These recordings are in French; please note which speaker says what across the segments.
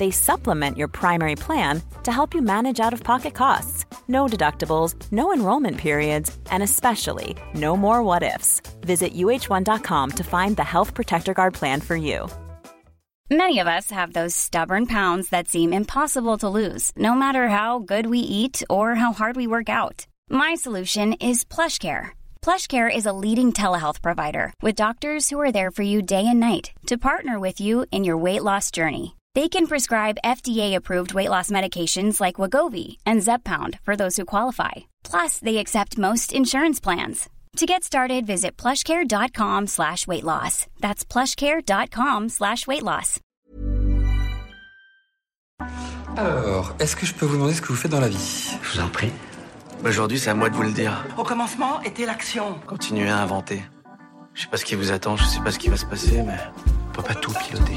Speaker 1: They supplement your primary plan to help you manage out of pocket costs. No deductibles, no enrollment periods, and especially no more what ifs. Visit uh1.com to find the Health Protector Guard plan for you.
Speaker 2: Many of us have those stubborn pounds that seem impossible to lose, no matter how good we eat or how hard we work out. My solution is PlushCare. PlushCare is a leading telehealth provider with doctors who are there for you day and night to partner with you in your weight loss journey. They can prescribe FDA-approved weight loss medications like Wagovi and Zepbound for those who qualify. Plus, they accept most insurance plans. To get started, visit plushcare.com slash weight loss. That's plushcare.com slash weight loss.
Speaker 3: Alors, est-ce que je peux vous demander ce que vous faites dans la vie
Speaker 4: Je vous en prie. Aujourd'hui, c'est à moi de vous le dire.
Speaker 5: Au commencement était l'action.
Speaker 4: Continuez à inventer. Je sais pas ce qui vous attend, je sais pas ce qui va se passer, mais on peut pas tout piloter.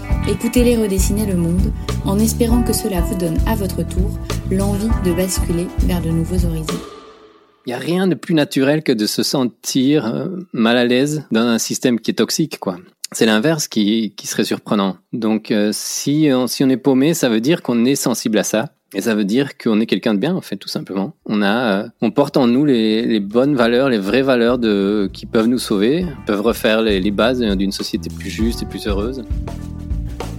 Speaker 6: écoutez-les redessiner le monde, en espérant que cela vous donne à votre tour l'envie de basculer vers de nouveaux horizons.
Speaker 7: Il n'y a rien de plus naturel que de se sentir euh, mal à l'aise dans un système qui est toxique, quoi. C'est l'inverse qui, qui serait surprenant. Donc, euh, si, on, si on est paumé, ça veut dire qu'on est sensible à ça. Et ça veut dire qu'on est quelqu'un de bien, en fait, tout simplement. On a, euh, on porte en nous les, bonnes valeurs, les vraies valeurs qui peuvent nous sauver, peuvent refaire les, les bases d'une société plus juste et plus heureuse.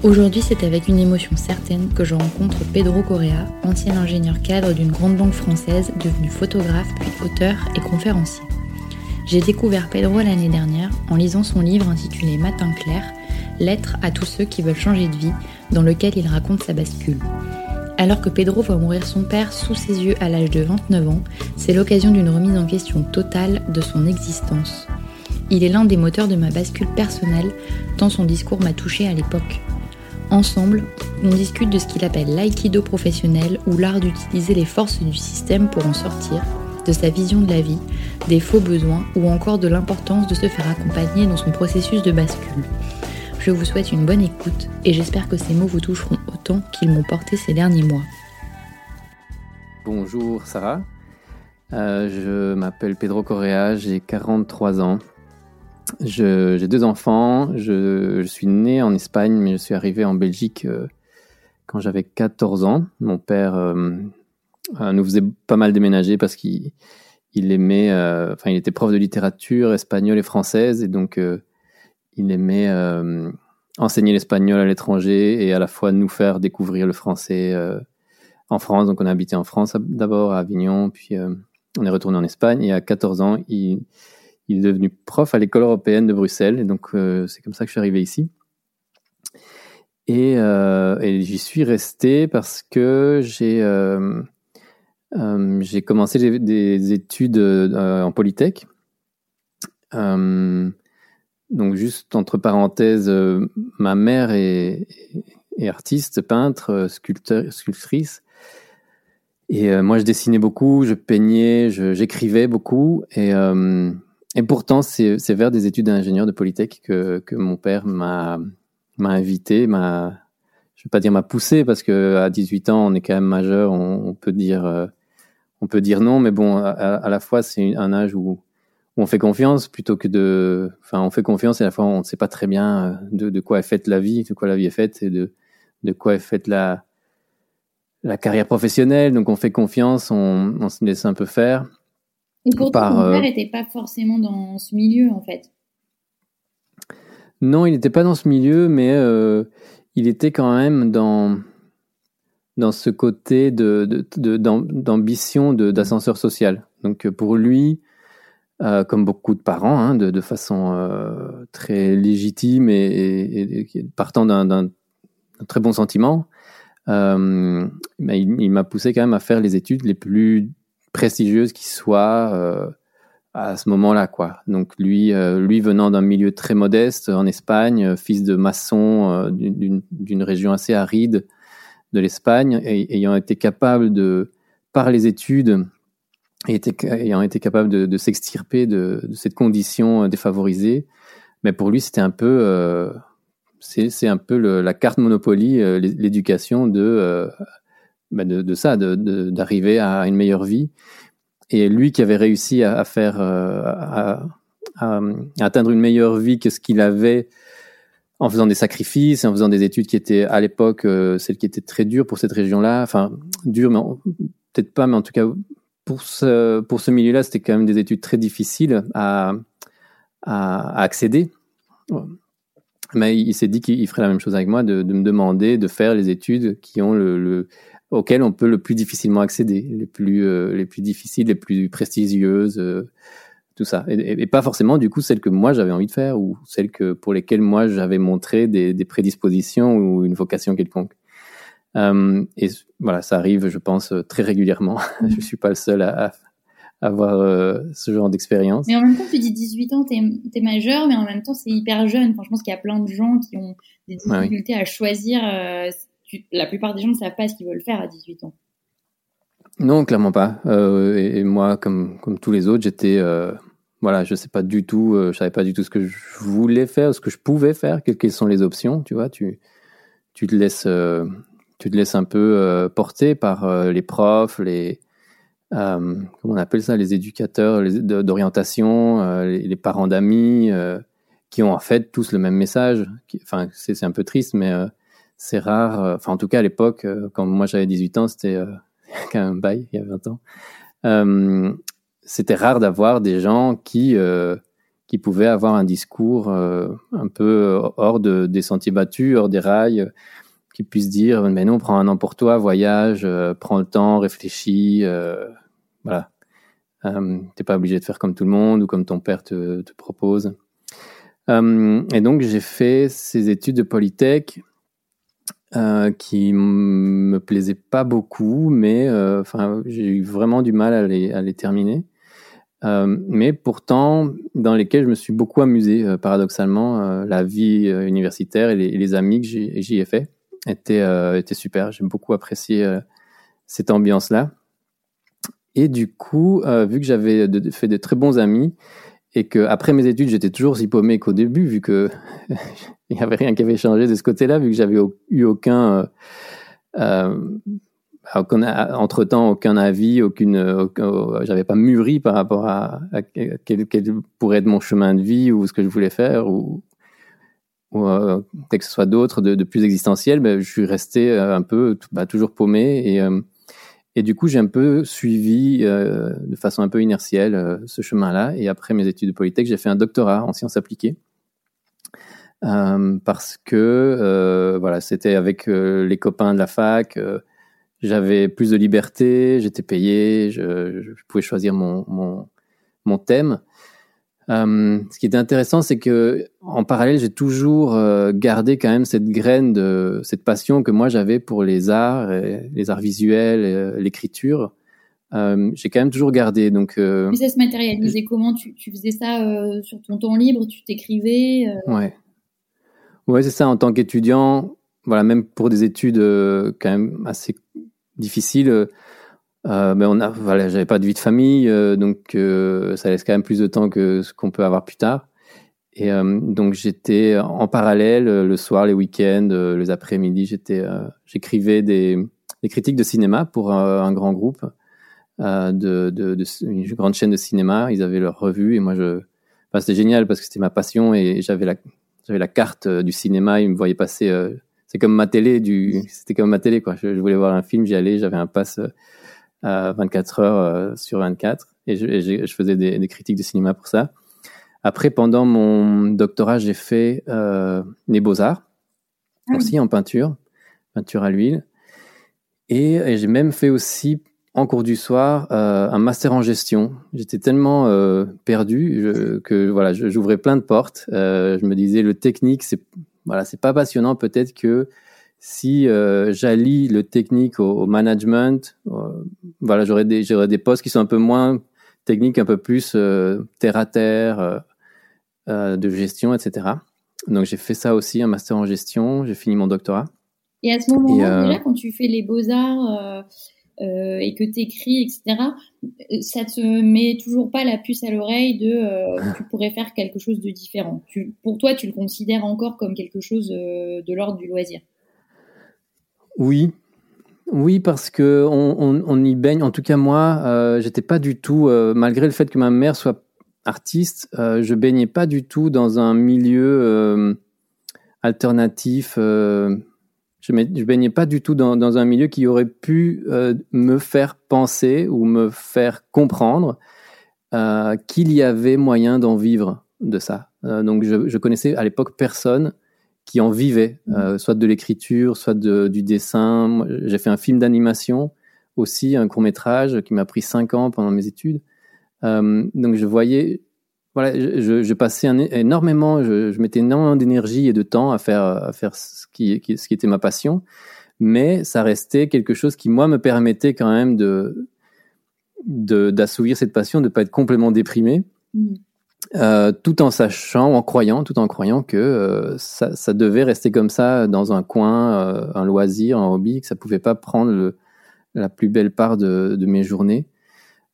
Speaker 6: Aujourd'hui, c'est avec une émotion certaine que je rencontre Pedro Correa, ancien ingénieur cadre d'une grande banque française, devenu photographe puis auteur et conférencier. J'ai découvert Pedro l'année dernière en lisant son livre intitulé Matin clair, Lettre à tous ceux qui veulent changer de vie, dans lequel il raconte sa bascule. Alors que Pedro voit mourir son père sous ses yeux à l'âge de 29 ans, c'est l'occasion d'une remise en question totale de son existence. Il est l'un des moteurs de ma bascule personnelle, tant son discours m'a touché à l'époque. Ensemble, on discute de ce qu'il appelle l'aïkido professionnel ou l'art d'utiliser les forces du système pour en sortir, de sa vision de la vie, des faux besoins ou encore de l'importance de se faire accompagner dans son processus de bascule. Je vous souhaite une bonne écoute et j'espère que ces mots vous toucheront autant qu'ils m'ont porté ces derniers mois.
Speaker 7: Bonjour Sarah, euh, je m'appelle Pedro Correa, j'ai 43 ans. J'ai deux enfants. Je, suis né en Espagne, mais je suis arrivé en Belgique euh, quand j'avais 14 ans. Mon père euh, euh, nous faisait pas mal déménager parce qu'il il aimait, enfin, il était prof de littérature espagnole et française, et donc il aimait enseigner l'espagnol à l'étranger et à la fois nous faire découvrir le français en France. Donc, on a habité en France d'abord, à Avignon, puis on est retourné en Espagne. Et à 14 ans, il il est devenu prof à l'école européenne de Bruxelles, et donc euh, c'est comme ça que je suis arrivé ici. Et, euh, j'y suis resté parce que j'ai euh, commencé des, des études en polytech. donc juste entre parenthèses, ma mère est, artiste, peintre, sculpteur, sculptrice. Et moi, je dessinais beaucoup, je peignais, j'écrivais beaucoup. Et pourtant, c'est vers des études d'ingénieur de Polytech que, que mon père m'a invité, m'a, je vais pas dire m'a poussé parce que à 18 ans, on est quand même majeur, on, peut dire, euh, on peut dire non, mais bon, à, la fois, c'est un âge où, on fait confiance plutôt que de, enfin, on fait confiance et à la fois, on ne sait pas très bien euh, de, quoi est faite la vie, de quoi la vie est faite et de, de quoi est faite la, la carrière professionnelle. Donc, on fait confiance, on, on se laisse un peu faire.
Speaker 8: Et pourtant, ton père n'était pas forcément dans ce milieu, en fait.
Speaker 7: Non, il n'était pas dans ce milieu, mais euh, il était quand même dans, dans ce côté d'ambition de, de, d'ascenseur social. Donc pour lui, euh, comme beaucoup de parents, hein, de, façon euh, très légitime et, partant d'un très bon sentiment, il, il m'a poussé quand même à faire les études les plus prestigieuses qui soient à ce moment-là, quoi. Donc lui, euh, lui venant d'un milieu très modeste en Espagne, euh, fils de maçon euh, d'une région assez aride de l'Espagne, ayant été capable de, par les études, ayant été capable de, s'extirper de, cette condition défavorisée, mais pour lui c'était un peu, c'est un peu la carte Monopoly, l'éducation de, bah, de, ça, d'arriver à une meilleure vie et lui qui avait réussi à, faire, euh, à, atteindre une meilleure vie que ce qu'il avait en faisant des sacrifices, en faisant des études qui étaient à l'époque euh, celles qui étaient très dures pour cette région-là. Enfin, dures, mais peut-être pas, mais en tout cas pour ce milieu-là, c'était quand même des études très difficiles à accéder. Mais il, s'est dit qu'il ferait la même chose avec moi, de, me demander de faire les études qui ont le auxquelles on peut le plus difficilement accéder, les plus, euh, les plus difficiles, les plus prestigieuses, euh, tout ça. Et, pas forcément, du coup, celles que moi j'avais envie de faire ou celles que, pour lesquelles moi j'avais montré des, des, prédispositions ou une vocation quelconque. Euh, et voilà, ça arrive, je pense, très régulièrement. je suis pas le seul à, avoir ce genre d'expérience.
Speaker 8: Mais en même temps, tu dis 18 ans, tu es, majeur, mais en même temps, c'est hyper jeune. Franchement, je qu'il y a plein de gens qui ont des difficultés à choisir la plupart des gens ne savent pas ce qu'ils veulent faire à 18 ans.
Speaker 7: Non, clairement pas. Euh, et, moi, comme, comme tous les autres, j'étais, euh, voilà, je sais pas du tout, euh, je savais pas du tout ce que je voulais faire, ce que je pouvais faire, quelles, sont les options, tu vois. Tu, tu te laisses, tu te laisses un peu porter par les profs, les, comment on appelle ça, les éducateurs d'orientation, les, parents d'amis, qui ont en fait tous le même message. c'est un peu triste, mais c'est rare. Euh, enfin, en tout cas, à l'époque, euh, quand moi j'avais 18 ans, c'était euh, quand même bail, il y a 20 ans. c'était rare d'avoir des gens qui qui pouvaient avoir un discours un peu hors de, des sentiers battus, hors des rails, qui puissent dire mais non, prends un an pour toi, voyage, prends le temps, réfléchis, voilà. T'es pas obligé de faire comme tout le monde ou comme ton père te propose. et donc j'ai fait ces études de Polytech euh, qui me plaisait pas beaucoup, mais euh, enfin j'ai eu vraiment du mal à les, à les terminer. Euh, mais pourtant, dans lesquels je me suis beaucoup amusé, euh, paradoxalement, la vie universitaire et les, amis que j'y ai fait étaient, étaient super. J'ai beaucoup apprécié cette ambiance-là. Et du coup, vu que j'avais fait de très bons amis, et que après mes études, j'étais toujours aussi paumé qu'au début, vu que il n'y avait rien qui avait changé de ce côté-là, vu que j'avais eu aucun, euh, euh entre temps, aucun avis, aucune, aucun, j'avais pas mûri par rapport à, quel, quel, pourrait être mon chemin de vie ou ce que je voulais faire ou, ou euh, que ce soit d'autres, de, de, plus existentiel, ben, je suis resté euh, un peu, bah, toujours paumé et euh, et du coup, j'ai un peu suivi euh, de façon un peu inertielle euh, ce chemin-là. Et après mes études de Polytech, j'ai fait un doctorat en sciences appliquées. Euh, parce que voilà, c'était avec les copains de la fac. j'avais plus de liberté, j'étais payé, je, pouvais choisir mon thème. Euh, ce qui est intéressant, c'est que en parallèle, j'ai toujours euh, gardé quand même cette graine de cette passion que moi j'avais pour les arts, les arts visuels, l'écriture. Euh, j'ai quand même toujours gardé. Donc,
Speaker 8: mais ça se matérialisait comment tu, tu, faisais ça sur ton temps libre Tu t'écrivais
Speaker 7: Ouais, ouais, c'est ça. En tant qu'étudiant, voilà, même pour des études quand même assez difficiles euh, mais on a, voilà, j'avais pas de vie de famille, euh, donc euh, ça laisse quand même plus de temps que ce qu'on peut avoir plus tard. Et donc j'étais en parallèle le soir, les week-ends, les après-midi, j'étais, j'écrivais des, critiques de cinéma pour un grand groupe de, une grande chaîne de cinéma. Ils avaient leur revue et moi je, c'était génial parce que c'était ma passion et j'avais la, j'avais la carte du cinéma. Ils me voyaient passer c'est comme ma télé du c'était comme ma télé quoi je, voulais voir un film j'y allais j'avais un pass à 24 heures euh, sur 24 et je, je faisais des, des, critiques de cinéma pour ça après pendant mon doctorat j'ai fait euh, les beaux arts ah aussi en peinture peinture à l'huile et, et j'ai même fait aussi en cours du soir euh, un master en gestion. J'étais tellement euh, perdu je, que voilà, j'ouvrais plein de portes. Euh, je me disais le technique, c'est voilà, c'est pas passionnant. Peut-être que si euh, j'allie le technique au, management, euh, voilà, j'aurais des, j'aurais des postes qui sont un peu moins techniques, un peu plus euh, terre à terre, de gestion, etc. Donc j'ai fait ça aussi, un master en gestion. J'ai fini mon doctorat.
Speaker 8: Et à ce moment-là, déjà, quand tu fais les beaux arts et que tu écris, etc., ça te met toujours pas la puce à l'oreille de tu pourrais faire quelque chose de différent. Tu, pour toi, tu le considères encore comme quelque chose de l'ordre du loisir.
Speaker 7: Oui, oui, parce que on, y baigne. En tout cas, moi, euh, j'étais pas du tout, euh, malgré le fait que ma mère soit artiste, euh, je baignais pas du tout dans un milieu alternatif. je, baignais pas du tout dans, dans un milieu qui aurait pu me faire penser ou me faire comprendre qu'il y avait moyen d'en vivre de ça. donc, je, je connaissais à l'époque personne qui en vivaient, mmh. euh, soit de l'écriture, soit de, du dessin. J'ai fait un film d'animation aussi, un court métrage qui m'a pris cinq ans pendant mes études. Euh, donc je voyais, voilà, je, je passais un, énormément, je, je mettais énormément d'énergie et de temps à faire, à faire ce qui, ce qui était ma passion, mais ça restait quelque chose qui moi me permettait quand même de d'assouvir cette passion, de pas être complètement déprimé. Mmh. Euh, tout en sachant, en croyant, tout en croyant que euh, ça, ça, devait rester comme ça dans un coin, euh, un loisir, un hobby, que ça pouvait pas prendre le, la plus belle part de, de mes journées.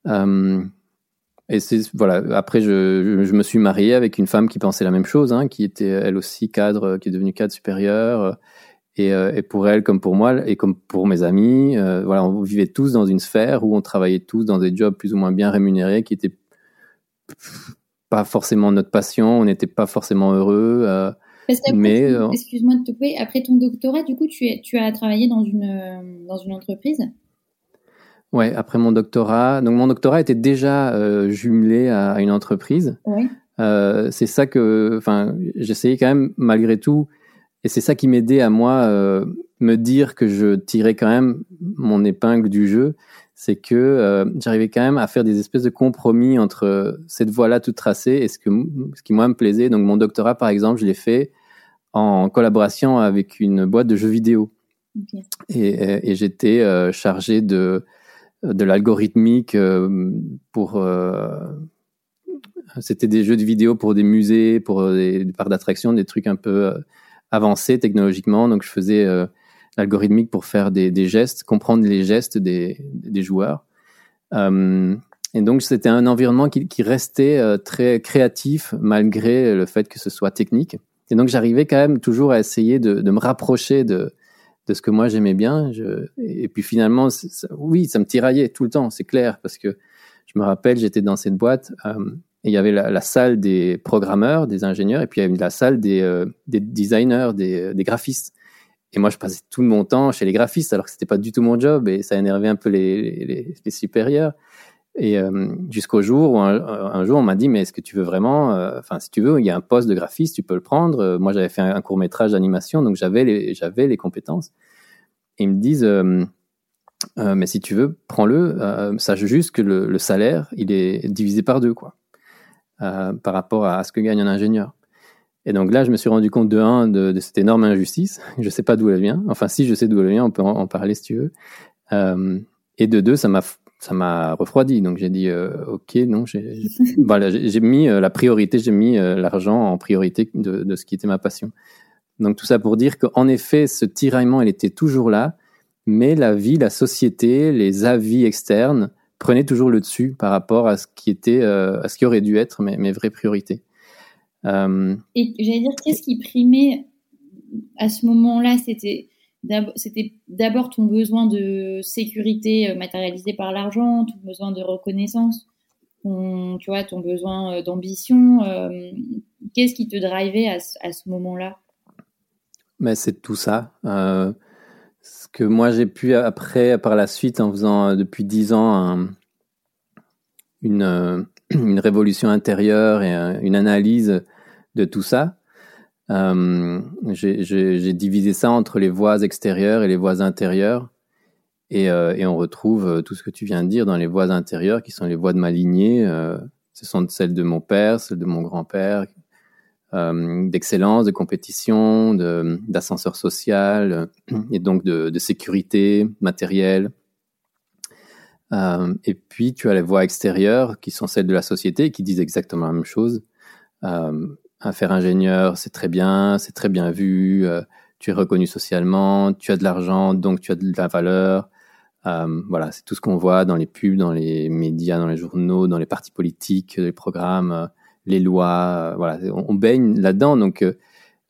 Speaker 7: et c'est voilà. Après, je, je, me suis marié avec une femme qui pensait la même chose, hein, qui était elle aussi cadre, qui est devenue cadre supérieur. Et, et, pour elle, comme pour moi, et comme pour mes amis, voilà, on vivait tous dans une sphère où on travaillait tous dans des jobs plus ou moins bien rémunérés, qui étaient pas forcément notre passion, on n'était pas forcément heureux. Euh, mais
Speaker 8: euh, excuse-moi de te couper. Après ton doctorat, du coup, tu, es, tu as travaillé dans une euh, dans une entreprise?
Speaker 7: Ouais, après mon doctorat. Donc mon doctorat était déjà euh, jumelé à, une entreprise. Ouais. C'est ça que, enfin, j'essayais quand même malgré tout, et c'est ça qui m'aidait à moi me dire que je tirais quand même mon épingle du jeu c'est que euh, j'arrivais quand même à faire des espèces de compromis entre cette voie-là toute tracée et ce, que, ce qui moi me plaisait. Donc mon doctorat, par exemple, je l'ai fait en collaboration avec une boîte de jeux vidéo. Et, et j'étais euh, chargé de, de l'algorithmique euh, pour... C'était des jeux de vidéo pour des musées, pour des, des parcs d'attractions, des trucs un peu avancés technologiquement. Donc je faisais algorithmique pour faire des, gestes, comprendre les gestes des, joueurs. Euh, et donc c'était un environnement qui, restait euh, très créatif malgré le fait que ce soit technique. Et donc j'arrivais quand même toujours à essayer de, me rapprocher de, ce que moi j'aimais bien. Et puis finalement, oui, ça me tiraillait tout le temps, c'est clair, parce que je me rappelle, j'étais dans cette boîte euh, et il y avait la, salle des programmeurs, des ingénieurs, et puis il y avait la salle des, des designers, des, des graphistes. Et moi, je passais tout mon temps chez les graphistes, alors que c'était pas du tout mon job, et ça énervait un peu les, supérieurs. Et euh, jusqu'au jour où un, jour on m'a dit mais est-ce que tu veux vraiment, euh, enfin si tu veux, il y a un poste de graphiste, tu peux le prendre. Euh, moi j'avais fait un, court métrage d'animation, donc j'avais les compétences. Ils me disent mais si tu veux, prends-le. sache juste que le, salaire il est divisé par deux quoi, par rapport à ce que gagne un ingénieur. Et donc là, je me suis rendu compte de un, de, de cette énorme injustice. Je sais pas d'où elle vient. Enfin, si je sais d'où elle vient, on peut en, parler si tu veux. Euh, et de deux, ça m'a ça m'a refroidi. Donc j'ai dit euh, ok, non, j'ai voilà, j'ai mis euh, la priorité, j'ai mis l'argent en priorité de, de, ce qui était ma passion. Donc tout ça pour dire qu'en effet, ce tiraillement, il était toujours là, mais la vie, la société, les avis externes prenaient toujours le dessus par rapport à ce qui était, à ce qui aurait dû être mes, mes vraies priorités.
Speaker 8: Et j'allais dire, qu'est-ce qui primait à ce moment-là? C'était c'était d'abord ton besoin de sécurité matérialisé par l'argent, ton besoin de reconnaissance, ton, tu vois, ton besoin d'ambition. Qu'est-ce qui te drivait à, à ce moment-là?
Speaker 7: Mais c'est tout ça. Euh, ce que moi j'ai pu après, par la suite, en faisant euh, depuis dix ans une, euh, une révolution intérieure et une analyse de tout ça, euh, j'ai divisé ça entre les voies extérieures et les voies intérieures. Et, euh, on retrouve tout ce que tu viens de dire dans les voies intérieures, qui sont les voies de ma lignée. Euh, ce sont celles de mon père, celles de mon grand-père, euh, d'excellence, de compétition, d'ascenseur social euh, et donc de, sécurité matérielle. Euh, et puis tu as les voies extérieures qui sont celles de la société qui disent exactement la même chose. Euh, un faire ingénieur, c'est très bien, c'est très bien vu, euh, tu es reconnu socialement, tu as de l'argent, donc tu as de la valeur. Euh, voilà, c'est tout ce qu'on voit dans les pubs, dans les médias, dans les journaux, dans les partis politiques, les programmes les lois, euh, voilà, on, baigne là-dedans. Donc, euh,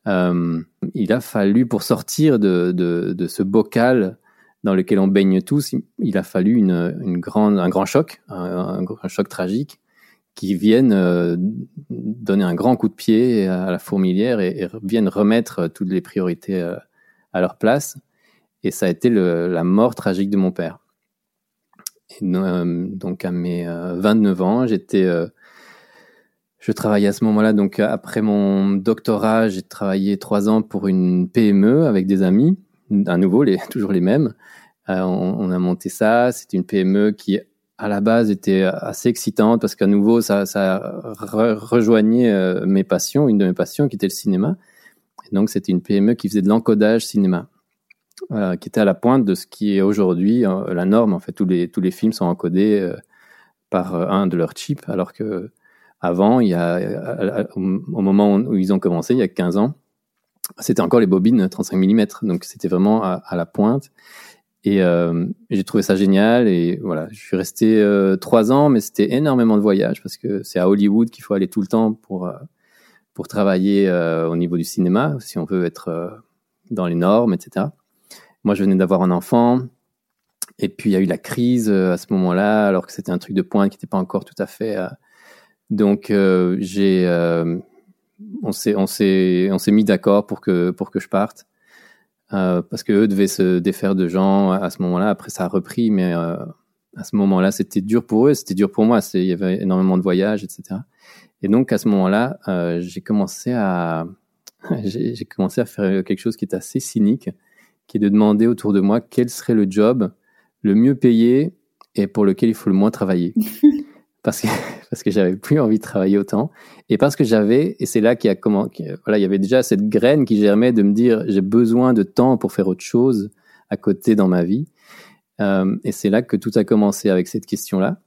Speaker 7: euh, il a fallu pour sortir de, ce bocal dans lequel on baigne tous, il a fallu une grande, un grand choc, un, choc tragique, qui vienne donner un grand coup de pied à la fourmilière et, et vienne remettre toutes les priorités à leur place. Et ça a été la mort tragique de mon père. Donc à mes 29 ans, j'étais je travaillais à ce moment-là, donc après mon doctorat, j'ai travaillé trois ans pour une PME avec des amis, à nouveau, toujours les mêmes. Euh, on, a monté ça, c'était une PME qui à la base était assez excitante parce qu'à nouveau, ça, rejoignait euh, mes passions, une de mes passions qui était le cinéma. Et donc c'était une PME qui faisait de l'encodage cinéma, euh, qui était à la pointe de ce qui est aujourd'hui euh, la norme. En fait, tous les, tous les films sont encodés par un de leurs chips, alors que avant, il y a, au moment où ils ont commencé, il y a 15 ans, c'était encore les bobines 35 mm, donc c'était vraiment à, la pointe. Et euh, j'ai trouvé ça génial. Et voilà, je suis resté euh, trois ans, mais c'était énormément de voyages parce que c'est à Hollywood qu'il faut aller tout le temps pour euh, pour travailler au niveau du cinéma, si on veut être dans les normes, etc. Moi, je venais d'avoir un enfant. Et puis, il y a eu la crise à ce moment-là, alors que c'était un truc de pointe qui n'était pas encore tout à fait donc j'ai, on s'est mis d'accord pour que pour que je parte. Euh, parce que eux devaient se défaire de gens à ce moment-là. Après, ça a repris, mais euh, à ce moment-là, c'était dur pour eux, c'était dur pour moi. Il y avait énormément de voyages, etc. Et donc, à ce moment-là, euh, j'ai commencé à j'ai commencé à faire quelque chose qui est assez cynique, qui est de demander autour de moi quel serait le job le mieux payé et pour lequel il faut le moins travailler. parce que parce que j'avais plus envie de travailler autant. Et parce que j'avais et c'est là qu'il y a comment voilà il y avait déjà cette graine qui germait de me dire j'ai besoin de temps pour faire autre chose à côté dans ma vie. Euh, et c'est là que tout a commencé avec cette question là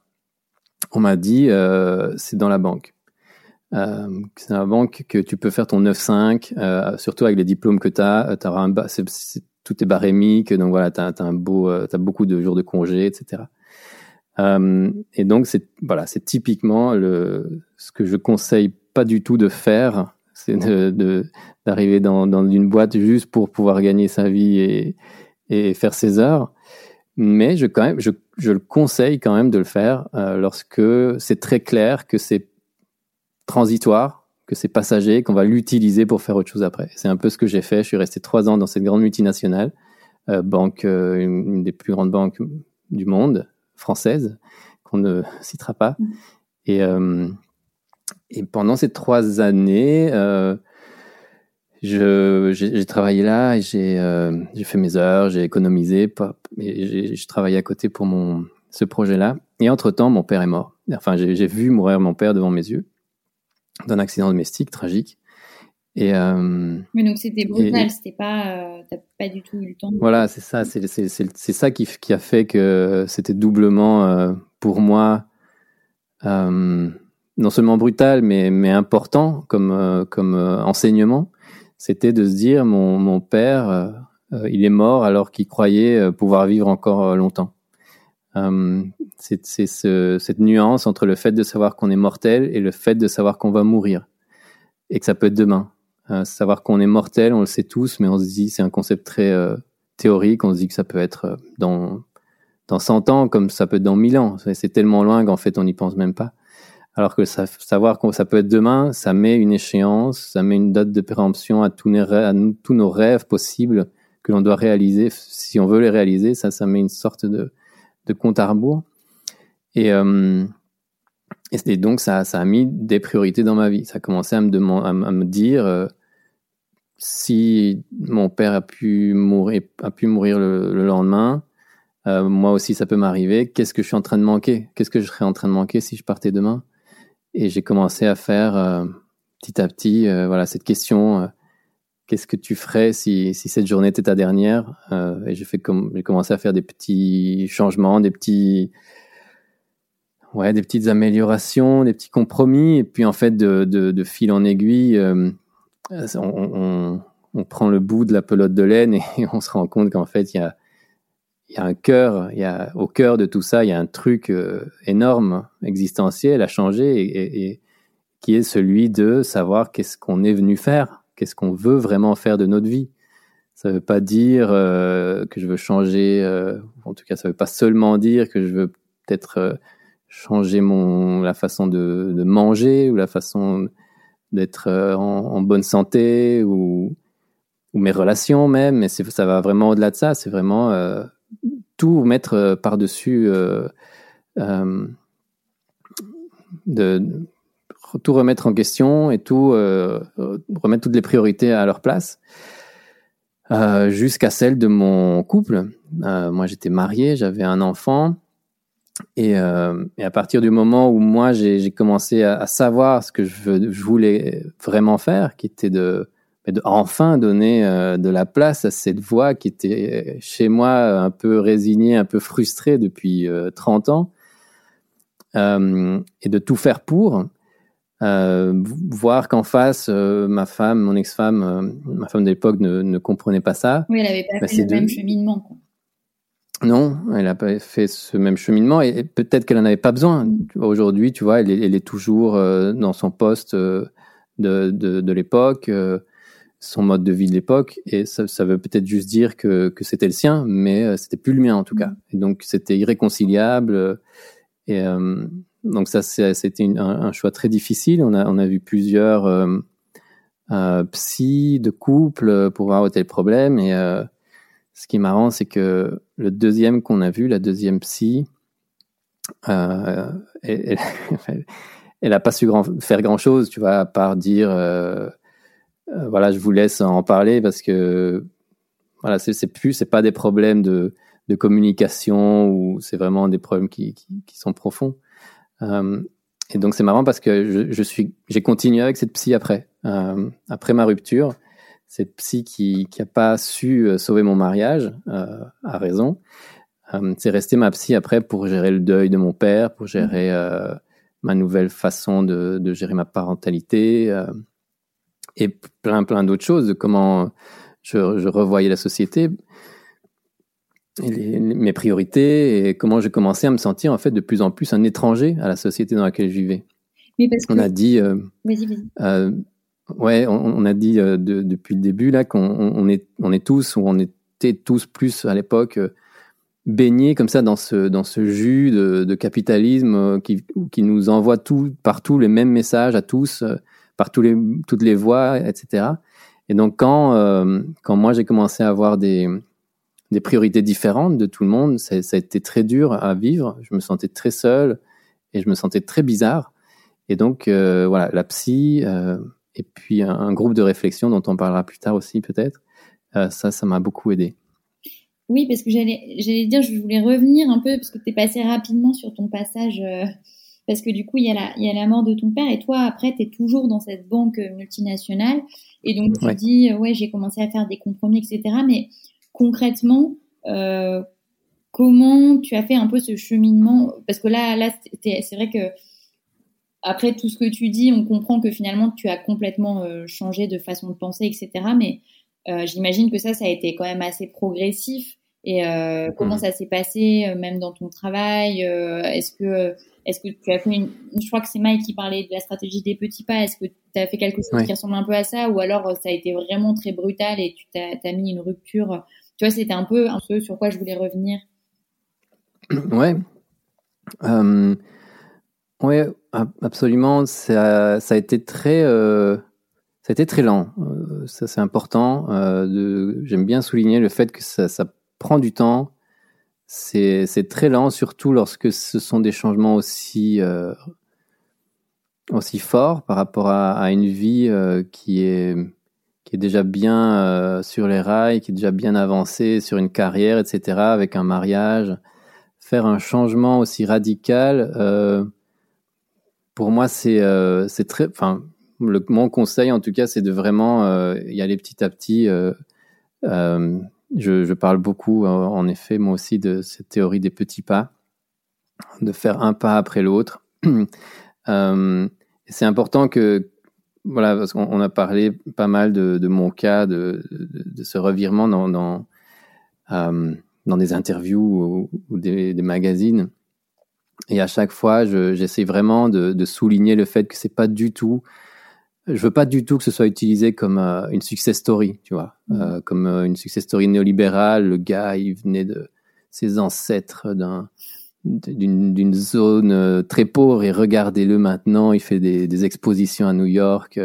Speaker 7: on m'a dit euh, c'est dans la banque. Euh, c'est dans la banque que tu peux faire ton 9-5 euh, surtout avec les diplômes que tu as un tout est barémique donc voilà tu as, un beau as beaucoup de jours de congé etc et donc, c'est voilà, c'est typiquement le, ce que je conseille pas du tout de faire, c'est de, d'arriver dans, dans une boîte juste pour pouvoir gagner sa vie et, et faire ses heures. Mais je, quand même, je, je le conseille quand même de le faire euh, lorsque c'est très clair que c'est transitoire, que c'est passager, qu'on va l'utiliser pour faire autre chose après. C'est un peu ce que j'ai fait. Je suis resté trois ans dans cette grande multinationale, euh, banque, euh, une des plus grandes banques du monde, française qu'on ne citera pas. Mm. Et, euh, et pendant ces trois années, euh, j'ai travaillé là et j'ai euh, fait mes heures, j'ai économisé, et j'ai travaillé à côté pour mon, ce projet-là. Et entre-temps, mon père est mort. Enfin, j'ai vu mourir mon père devant mes yeux d'un accident domestique tragique. Et,
Speaker 8: euh, Mais donc c'était brutal, c'était pas, euh, pas du tout eu le temps.
Speaker 7: Voilà, c'est ça, c'est ça qui, qui, a fait que c'était doublement euh, pour moi non seulement brutal, mais, mais important comme, comme enseignement. C'était de se dire mon, mon père, il est mort alors qu'il croyait pouvoir vivre encore longtemps. c'est ce, cette nuance entre le fait de savoir qu'on est mortel et le fait de savoir qu'on va mourir. et que ça peut être demain. Savoir qu'on est mortel, on le sait tous, mais on se dit, c'est un concept très théorique, on se dit que ça peut être dans, dans 100 ans comme ça peut être dans 1000 ans. C'est tellement loin qu'en fait on n'y pense même pas. Alors que savoir que ça peut être demain, ça met une échéance, ça met une date de péremption à tous nos, tous nos rêves possibles que l'on doit réaliser. Si on veut les réaliser, ça, ça met une sorte de, de compte à rebours. Et, euh, et donc, ça, a mis des priorités dans ma vie. Ça a commencé à me, à, me dire euh, si mon père a pu mourir, le, lendemain, euh, moi aussi ça peut m'arriver. Qu'est-ce que je suis en train de manquer? Qu'est-ce que je serais en train de manquer si je partais demain? Et j'ai commencé à faire euh, petit à petit, voilà, cette question qu'est-ce que tu ferais si, cette journée était ta dernière? Et j'ai commencé à faire des petits changements, des petits ouais, des petites améliorations, des petits compromis. Et puis en fait, de, fil en aiguille, on, on, prend le bout de la pelote de laine et on se rend compte qu'en fait, il y a un cœur, au cœur de tout ça, il y a un truc euh, énorme, existentiel à changer et, qui est celui de savoir qu'est-ce qu'on est venu faire, qu'est-ce qu'on veut vraiment faire de notre vie. Ça ne veut pas dire euh, que je veux changer, euh, en tout cas, ça ne veut pas seulement dire que je veux peut-être changer mon la façon de, manger ou la façon d'être en, en, bonne santé ou, mes relations même, mais ça va vraiment au-delà de ça. C'est vraiment tout mettre euh, par-dessus, euh, euh, de, tout remettre en question et tout remettre toutes les priorités à leur place. jusqu'à celle de mon couple. moi, j'étais marié, j'avais un enfant. Et, à partir du moment où moi, j'ai commencé à, savoir ce que je, je, voulais vraiment faire, qui était de de enfin donner euh, de la place à cette voix qui était chez moi un peu résignée, un peu frustrée depuis 30 euh, ans, euh, et de tout faire pour. voir qu'en face, ma femme, mon ex-femme, ma femme de l'époque ne, ne, comprenait pas ça.
Speaker 8: Oui, elle n'avait pas bah, fait le même cheminement. Quoi.
Speaker 7: Non, elle n'a pas fait ce même cheminement et, peut-être qu'elle n'en avait pas besoin. Aujourd'hui, tu vois, elle est, elle est toujours dans son poste de, de, de l'époque son mode de vie de l'époque et ça, ça veut peut-être juste dire que, que c'était le sien mais euh, c'était plus le mien en tout cas mm. et donc c'était irréconciliable euh, et euh, donc ça c'était un, un, choix très difficile on a on a vu plusieurs euh, euh, psy de couple pour voir où était le problème et ce qui est marrant c'est que le deuxième qu'on a vu la deuxième psy elle, elle, elle, a pas su faire grand chose tu vois à part dire euh, voilà, je vous laisse en parler parce que voilà, c'est plus, c'est pas des problèmes de, communication ou c'est vraiment des problèmes qui, sont profonds. Euh, et donc c'est marrant parce que je, suis, j'ai continué avec cette psy après, euh, après ma rupture, cette psy qui qui a pas su euh, sauver mon mariage, euh, a raison. Euh, c'est resté ma psy après pour gérer le deuil de mon père, pour gérer ma nouvelle façon de, de gérer ma parentalité et plein plein d'autres choses, de comment je, je, revoyais la société, et mes priorités, et comment j'ai commencé à me sentir en fait de plus en plus un étranger à la société dans laquelle je vivais.
Speaker 8: Mais parce
Speaker 7: on a dit,
Speaker 8: euh.
Speaker 7: Euh, ouais, on, a dit euh, de, depuis le début là qu'on on est, tous ou on était tous plus à l'époque euh, baignés comme ça dans ce dans ce jus de, capitalisme euh, qui qui nous envoie tout partout les mêmes messages à tous par les, toutes les voies, etc. Et donc quand, quand moi j'ai commencé à avoir des, des priorités différentes de tout le monde, ça, a été très dur à vivre. Je me sentais très seul et je me sentais très bizarre. Et donc voilà, la psy et puis un, un, groupe de réflexion dont on parlera plus tard aussi peut-être, euh, ça, ça m'a beaucoup aidé.
Speaker 8: Oui, parce que j'allais, j'allais dire, je voulais revenir un peu parce que tu es passé rapidement sur ton passage euh, parce que du coup, il y, a la, il y a la mort de ton père et toi, après, tu es toujours dans cette banque multinationale et donc tu dis, ouais, j'ai commencé à faire des compromis, etc. Mais concrètement, euh, comment tu as fait un peu ce cheminement? Parce que là, là c'est vrai que après tout ce que tu dis, on comprend que finalement, tu as complètement euh, changé de façon de penser, etc. Mais euh, j'imagine que ça, ça a été quand même assez progressif et comment mmh. ça s'est passé, même dans ton travail. est-ce que est-ce que tu as fait une... Je crois que c'est Mike qui parlait de la stratégie des petits pas. Est-ce que tu as fait quelque chose qui ressemble un peu à ça ou alors ça a été vraiment très brutal et tu t'as mis une rupture Tu vois, c'était un peu, un peu sur quoi je voulais revenir?
Speaker 7: Ouais. Euh, ouais, absolument. Ça, ça, a été très, euh, ça a été très lent. Euh, ça, c'est important. Euh, J'aime bien souligner le fait que ça, prend du temps c'est très lent, surtout lorsque ce sont des changements aussi, euh, forts par rapport à, une vie euh, qui, est, déjà bien euh, sur les rails, qui est déjà bien avancée sur une carrière, etc., avec un mariage. Faire un changement aussi radical, pour moi, c'est très. Enfin, mon conseil, en tout cas, c'est de vraiment y aller petit à petit je, parle beaucoup, en effet, moi aussi, de cette théorie des petits pas, de faire un pas après l'autre. Euh, c'est important que, voilà, parce qu'on a parlé pas mal de, mon cas, de, ce revirement dans, dans, euh, des interviews ou, des, magazines. Et à chaque fois, j'essaie vraiment de, souligner le fait que c'est pas du tout je veux pas du tout que ce soit utilisé comme euh, une success story, tu vois, mm. euh, comme euh, une success story néolibérale. Le gars, il venait de ses ancêtres d'un d'une zone très pauvre et regardez-le maintenant, il fait des, des, expositions à New York.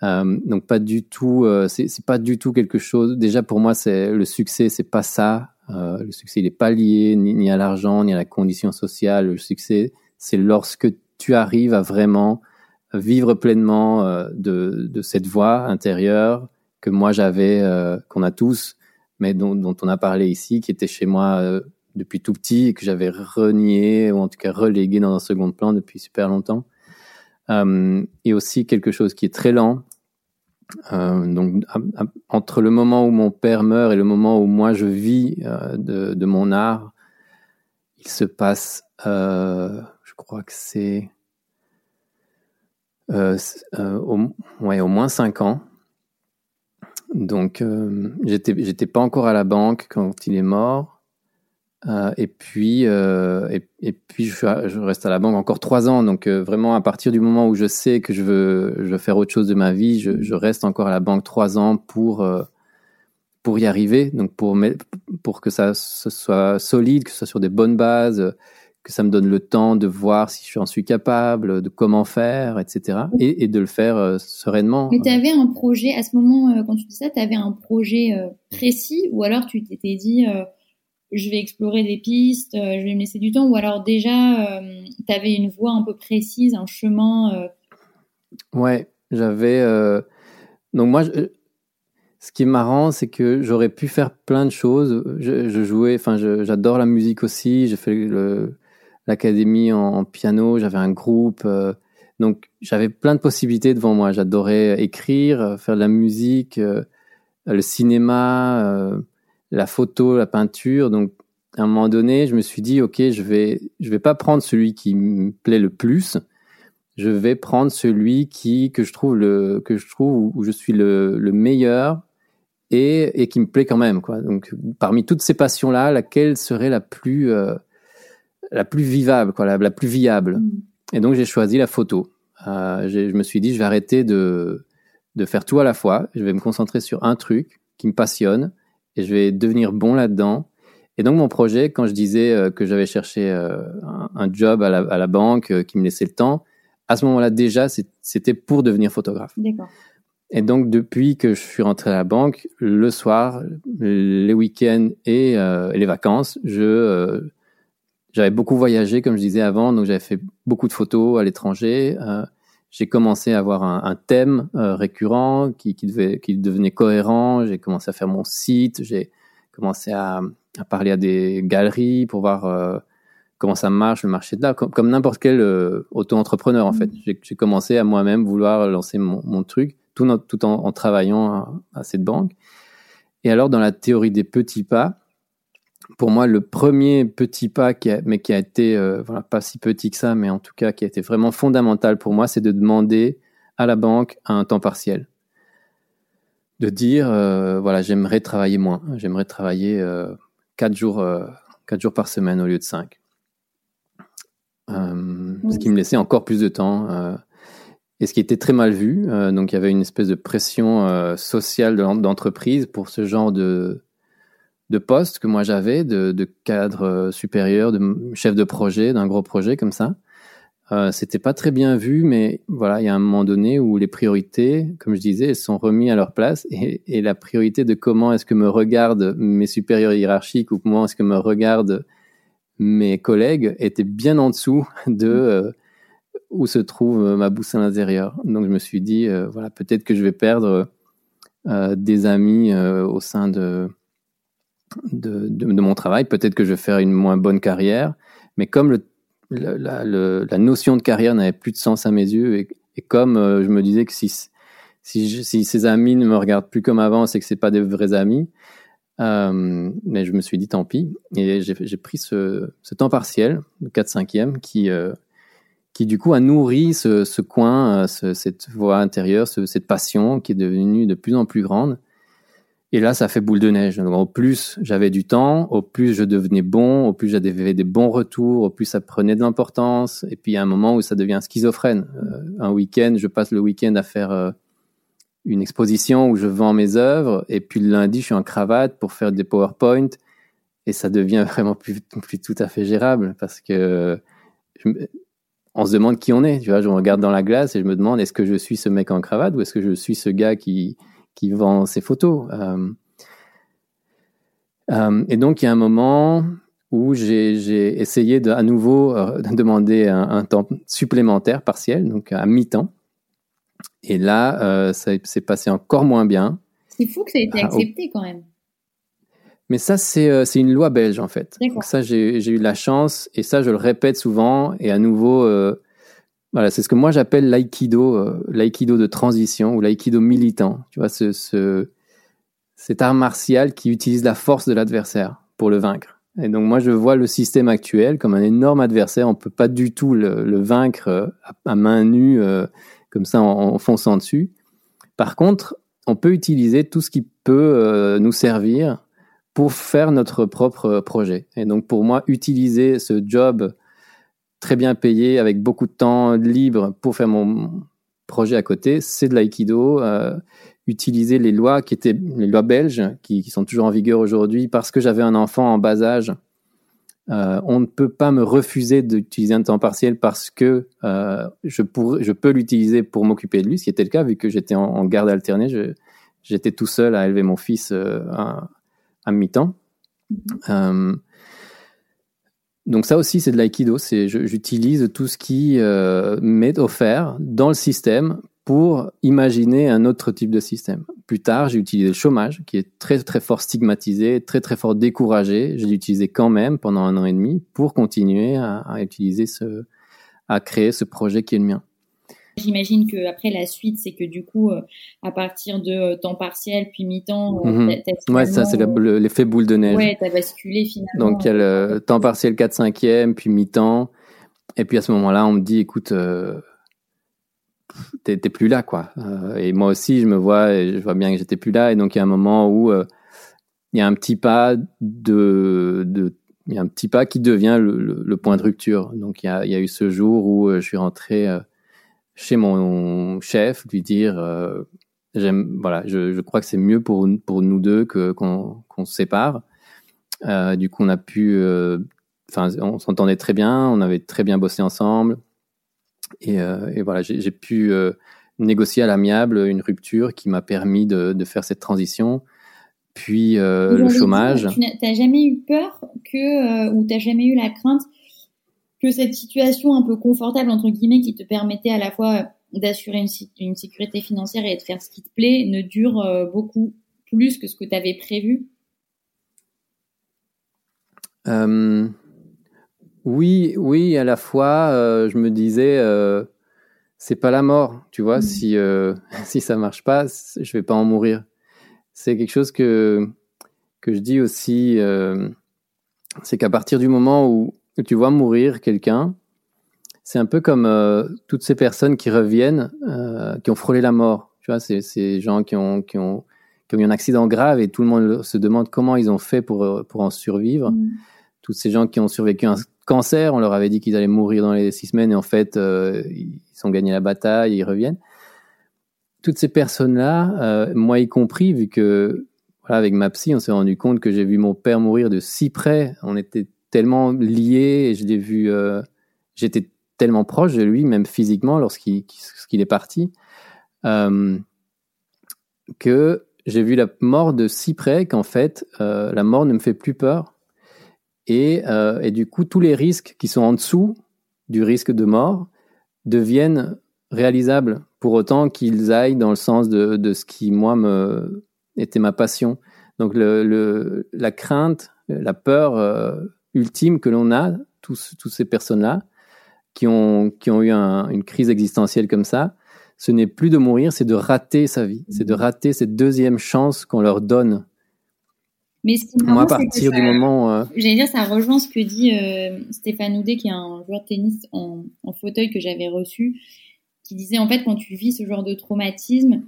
Speaker 7: donc pas du tout, c'est pas du tout quelque chose. Déjà pour moi, c'est le succès, c'est pas ça. Le succès, il est pas lié ni, à l'argent ni à la condition sociale. Le succès, c'est lorsque tu arrives à vraiment vivre pleinement euh, de, cette voix intérieure que moi j'avais, euh, qu'on a tous, mais dont, dont, on a parlé ici, qui était chez moi euh, depuis tout petit et que j'avais renié ou en tout cas relégué dans un second plan depuis super longtemps. et aussi quelque chose qui est très lent. Donc entre le moment où mon père meurt et le moment où moi je vis de, de, mon art, il se passe, je crois que c'est euh, euh, au, au moins 5 ans. Donc, euh, j'étais pas encore à la banque quand il est mort. Euh, et puis, euh, et, puis je, reste à la banque encore trois ans. Donc, vraiment, à partir du moment où je sais que je veux, faire autre chose de ma vie, je, reste encore à la banque trois ans pour pour y arriver. Donc, pour pour que ça soit solide, que ce soit sur des bonnes bases, que ça me donne le temps de voir si j'en suis capable, de comment faire, etc. Et, de le faire euh, sereinement.
Speaker 8: Mais tu avais un projet, à ce moment, euh, quand tu dis ça, tu avais un projet euh, précis ou alors tu t'étais dit, je vais explorer des pistes, je vais me laisser du temps, ou alors déjà, tu avais une voie un peu précise, un chemin
Speaker 7: Ouais, j'avais... Donc moi, ce qui est marrant, c'est que j'aurais pu faire plein de choses. Je, jouais, enfin, j'adore la musique aussi. J'ai fait l'académie en, piano, j'avais un groupe. Euh, donc j'avais plein de possibilités devant moi. J'adorais écrire, euh, faire de la musique, euh, le cinéma, la photo, la peinture. Donc à un moment donné, je me suis dit ok, je vais je vais pas prendre celui qui me plaît le plus. Je vais prendre celui qui que je trouve le que je trouve où je suis le, le meilleur et, et qui me plaît quand même quoi. Donc parmi toutes ces passions là, laquelle serait la plus la plus vivable, quoi, la, plus viable? Mm. Et donc j'ai choisi la photo. Euh, je me suis dit, je vais arrêter de, de faire tout à la fois. Je vais me concentrer sur un truc qui me passionne et je vais devenir bon là-dedans. Et donc mon projet, quand je disais euh, que j'avais cherché euh, un, job à la, à la banque euh, qui me laissait le temps, à ce moment-là déjà, c'était pour devenir photographe. Et donc depuis que je suis rentré à la banque, le soir, les week-ends et, les vacances, je j'avais beaucoup voyagé, comme je disais avant, donc j'avais fait beaucoup de photos à l'étranger. Euh, j'ai commencé à avoir un, un thème euh, récurrent qui, qui, devait, qui devenait cohérent. J'ai commencé à faire mon site. J'ai commencé à, à, parler à des galeries pour voir euh, comment ça marche le marché de l'art, comme, comme n'importe quel euh, auto-entrepreneur en fait. Mmh. J'ai commencé à moi-même vouloir lancer mon, mon truc, tout, en, tout en, en travaillant à, à, cette banque. Et alors, dans la théorie des petits pas, pour moi, le premier petit pas, mais qui a été, euh, voilà, pas si petit que ça, mais en tout cas qui a été vraiment fondamental pour moi, c'est de demander à la banque un temps partiel. De dire, euh, voilà, j'aimerais travailler moins, j'aimerais travailler euh, quatre jours, quatre jours par semaine au lieu de cinq. Ce qui me laissait encore plus de temps et ce qui était très mal vu. donc il y avait une espèce de pression sociale d'entreprise pour ce genre de, de poste que moi j'avais, de, de, cadre supérieur, de chef de projet, d'un gros projet comme ça. Euh, c'était pas très bien vu, mais voilà, il y a un moment donné où les priorités, comme je disais, elles sont remises à leur place et, et la priorité de comment est-ce que me regardent mes supérieurs hiérarchiques ou comment est-ce que me regardent mes collègues était bien en dessous de euh, où se trouve ma boussole intérieure. Donc je me suis dit, euh, voilà, peut-être que je vais perdre euh, des amis au sein de de, mon travail, peut-être que je vais faire une moins bonne carrière, mais comme la, notion de carrière n'avait plus de sens à mes yeux. Et, comme euh, je me disais que si, si, ces amis ne me regardent plus comme avant, c'est que c'est pas des vrais amis. Euh, mais je me suis dit tant pis. Et j'ai pris ce, temps partiel, le 4-5e, qui, euh, qui du coup a nourri ce, coin, ce, cette voix intérieure, cette passion qui est devenue de plus en plus grande. Et là, ça fait boule de neige. Au plus j'avais du temps, au plus je devenais bon, au plus j'avais des bons retours, au plus ça prenait de l'importance. Et puis, il y a un moment où ça devient schizophrène. Euh, un week-end, je passe le week-end à faire euh, une exposition où je vends mes œuvres. Et puis, le lundi, je suis en cravate pour faire des PowerPoint. Et ça devient vraiment plus, plus tout à fait gérable parce que on se demande qui on est. Tu vois, je regarde dans la glace et je me demande est-ce que je suis ce mec en cravate ou est-ce que je suis ce gars qui, qui vend ses photos. Euh, euh, et donc, il y a un moment où j'ai essayé de, à nouveau euh, de demander un, temps supplémentaire partiel, donc à mi-temps. Et là, ça s'est passé encore moins bien.
Speaker 8: C'est fou que ça ait été ah, accepté quand même.
Speaker 7: Mais ça, c'est une loi belge, en fait. Donc ça, j'ai eu la chance, et ça, je le répète souvent, et à nouveau, voilà, c'est ce que moi j'appelle l'aïkido, euh, l'aïkido de transition ou l'aïkido militant. Tu vois, ce, ce, cet art martial qui utilise la force de l'adversaire pour le vaincre. Et donc moi je vois le système actuel comme un énorme adversaire. On peut pas du tout le, vaincre euh, à, main nue euh, comme ça en, fonçant dessus. Par contre, on peut utiliser tout ce qui peut nous servir pour faire notre propre projet. Et donc pour moi, utiliser ce job très bien payé, avec beaucoup de temps libre pour faire mon projet à côté, c'est de l'aïkido. Euh, utiliser les lois qui étaient les lois belges, qui, sont toujours en vigueur aujourd'hui, parce que j'avais un enfant en bas âge. Euh, on ne peut pas me refuser d'utiliser un temps partiel parce que euh, je, je peux l'utiliser pour m'occuper de lui, ce qui était le cas vu que j'étais en, garde alternée. J'étais tout seul à élever mon fils à, à mi-temps. Donc ça aussi, c'est de l'aïkido. C'est j'utilise tout ce qui euh, m'est offert dans le système pour imaginer un autre type de système. Plus tard, j'ai utilisé le chômage, qui est très très fort stigmatisé, très très fort découragé. Je l'ai utilisé quand même pendant un an et demi pour continuer à, à utiliser ce, à créer ce projet qui est le mien.
Speaker 8: J'imagine que après la suite, c'est que du coup, euh, à partir de euh, temps partiel puis mi-temps,
Speaker 7: euh, mhm. ouais, ça c'est l'effet boule de neige.
Speaker 8: Ouais, t'as basculé finalement.
Speaker 7: Donc il y a le temps partiel 4 5 e puis mi-temps, et puis à ce moment-là, on me dit, écoute, euh, t'es plus là quoi. et moi aussi, je me vois, et je vois bien que j'étais plus là, et donc il y a un moment où il y a un petit pas de, de il y a un petit pas qui devient le, le, point de rupture. Donc il y a, il y a eu ce jour où je suis rentré chez mon chef, lui dire euh, j'aime voilà, je, je, crois que c'est mieux pour pour nous deux que qu'on qu'on se sépare. Euh, du coup, on a pu, euh, enfin, on s'entendait très bien, on avait très bien bossé ensemble, et, et voilà, j'ai pu négocier à l'amiable une rupture qui m'a permis de, de, faire cette transition. Puis le chômage.
Speaker 8: Tu n'as jamais eu peur que, ou t'as jamais eu la crainte que cette situation un peu confortable entre guillemets qui te permettait à la fois d'assurer une, sécurité financière et de faire ce qui te plaît ne dure euh, beaucoup plus que ce que tu avais prévu?
Speaker 7: Euh, Oui, oui, à la fois, euh, je me disais, c'est pas la mort, tu vois, mmh. si, si ça marche pas, je vais pas en mourir. C'est quelque chose que, que je dis aussi, c'est qu'à partir du moment où, que tu vois mourir quelqu'un, c'est un peu comme euh, toutes ces personnes qui reviennent, euh, qui ont frôlé la mort. Tu vois, c'est ces gens qui ont, qui ont, qui ont eu un accident grave et tout le monde se demande comment ils ont fait pour, pour en survivre. Mm. Tous ces gens qui ont survécu un cancer, on leur avait dit qu'ils allaient mourir dans les six semaines et en fait, euh, ils ont gagné la bataille, ils reviennent. Toutes ces personnes-là, euh, moi y compris, vu que voilà, avec ma psy, on s'est rendu compte que j'ai vu mon père mourir de si près. On était tellement liés et je l'ai vu. Euh, j'étais tellement proche de lui, même physiquement, lorsqu'il est parti, euh, que j'ai vu la mort de si près qu'en fait, euh, la mort ne me fait plus peur. Et, et, du coup, tous les risques qui sont en dessous du risque de mort deviennent réalisables pour autant qu'ils aillent dans le sens de, ce qui, moi, me, était ma passion. Donc, la crainte, la peur ultime que l'on a, tous, tous ces personnes-là, qui ont, qui ont eu une crise existentielle comme ça, ce n'est plus de mourir, c'est de rater sa vie. C'est de rater cette deuxième chance qu'on leur donne.
Speaker 8: Mais ce qui Moi, à partir du moment. Euh, j'allais dire, ça rejoint ce que dit euh, Stéphane Houdet, qui est un joueur de tennis en, fauteuil que j'avais reçu, qui disait en fait, quand tu vis ce genre de traumatisme,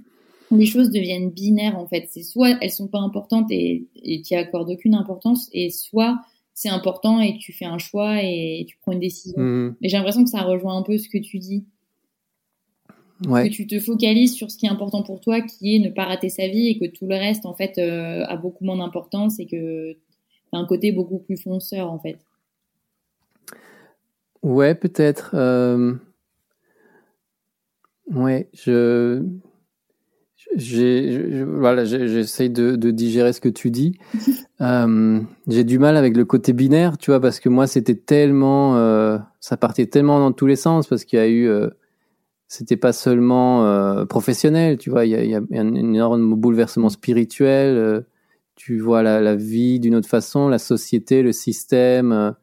Speaker 8: les choses deviennent binaires en fait. C'est soit elles sont pas importantes et tu n'y accordes aucune importance, et soit c'est important et tu fais un choix et tu prends une décision. Mmh. Mais j'ai l'impression que ça rejoint un peu ce que tu dis. Que tu te focalises sur ce qui est important pour toi, qui est ne pas rater sa vie et que tout le reste, en fait, euh, a beaucoup moins d'importance et que tu as un côté beaucoup plus fonceur, en fait.
Speaker 7: Ouais, peut-être. Euh... Ouais, je j'ai, voilà, j'essaye de, de, digérer ce que tu dis. euh, j'ai du mal avec le côté binaire, tu vois, parce que moi, c'était tellement, euh, ça partait tellement dans tous les sens, parce qu'il y a eu, euh, c'était pas seulement professionnel, tu vois, il y a, il y a un énorme bouleversement spirituel. Tu vois la, la vie d'une autre façon, la société, le système,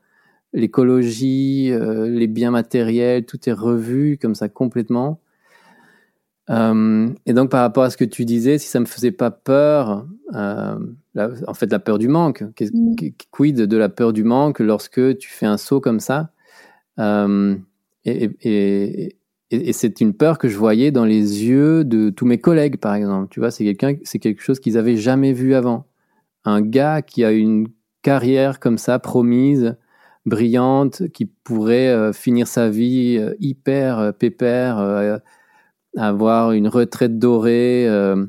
Speaker 7: l'écologie, les biens matériels, tout est revu comme ça complètement. Euh, et donc par rapport à ce que tu disais, si ça me faisait pas peur, euh, en fait la peur du manque, mm. quid de la peur du manque lorsque tu fais un saut comme ça? Euh, Et, et, et, et c'est une peur que je voyais dans les yeux de tous mes collègues, par exemple. Tu vois, c'est quelqu'un, c'est quelque chose qu'ils avaient jamais vu avant. Un gars qui a une carrière comme ça promise, brillante, qui pourrait finir sa vie hyper pépère avoir une retraite dorée euh,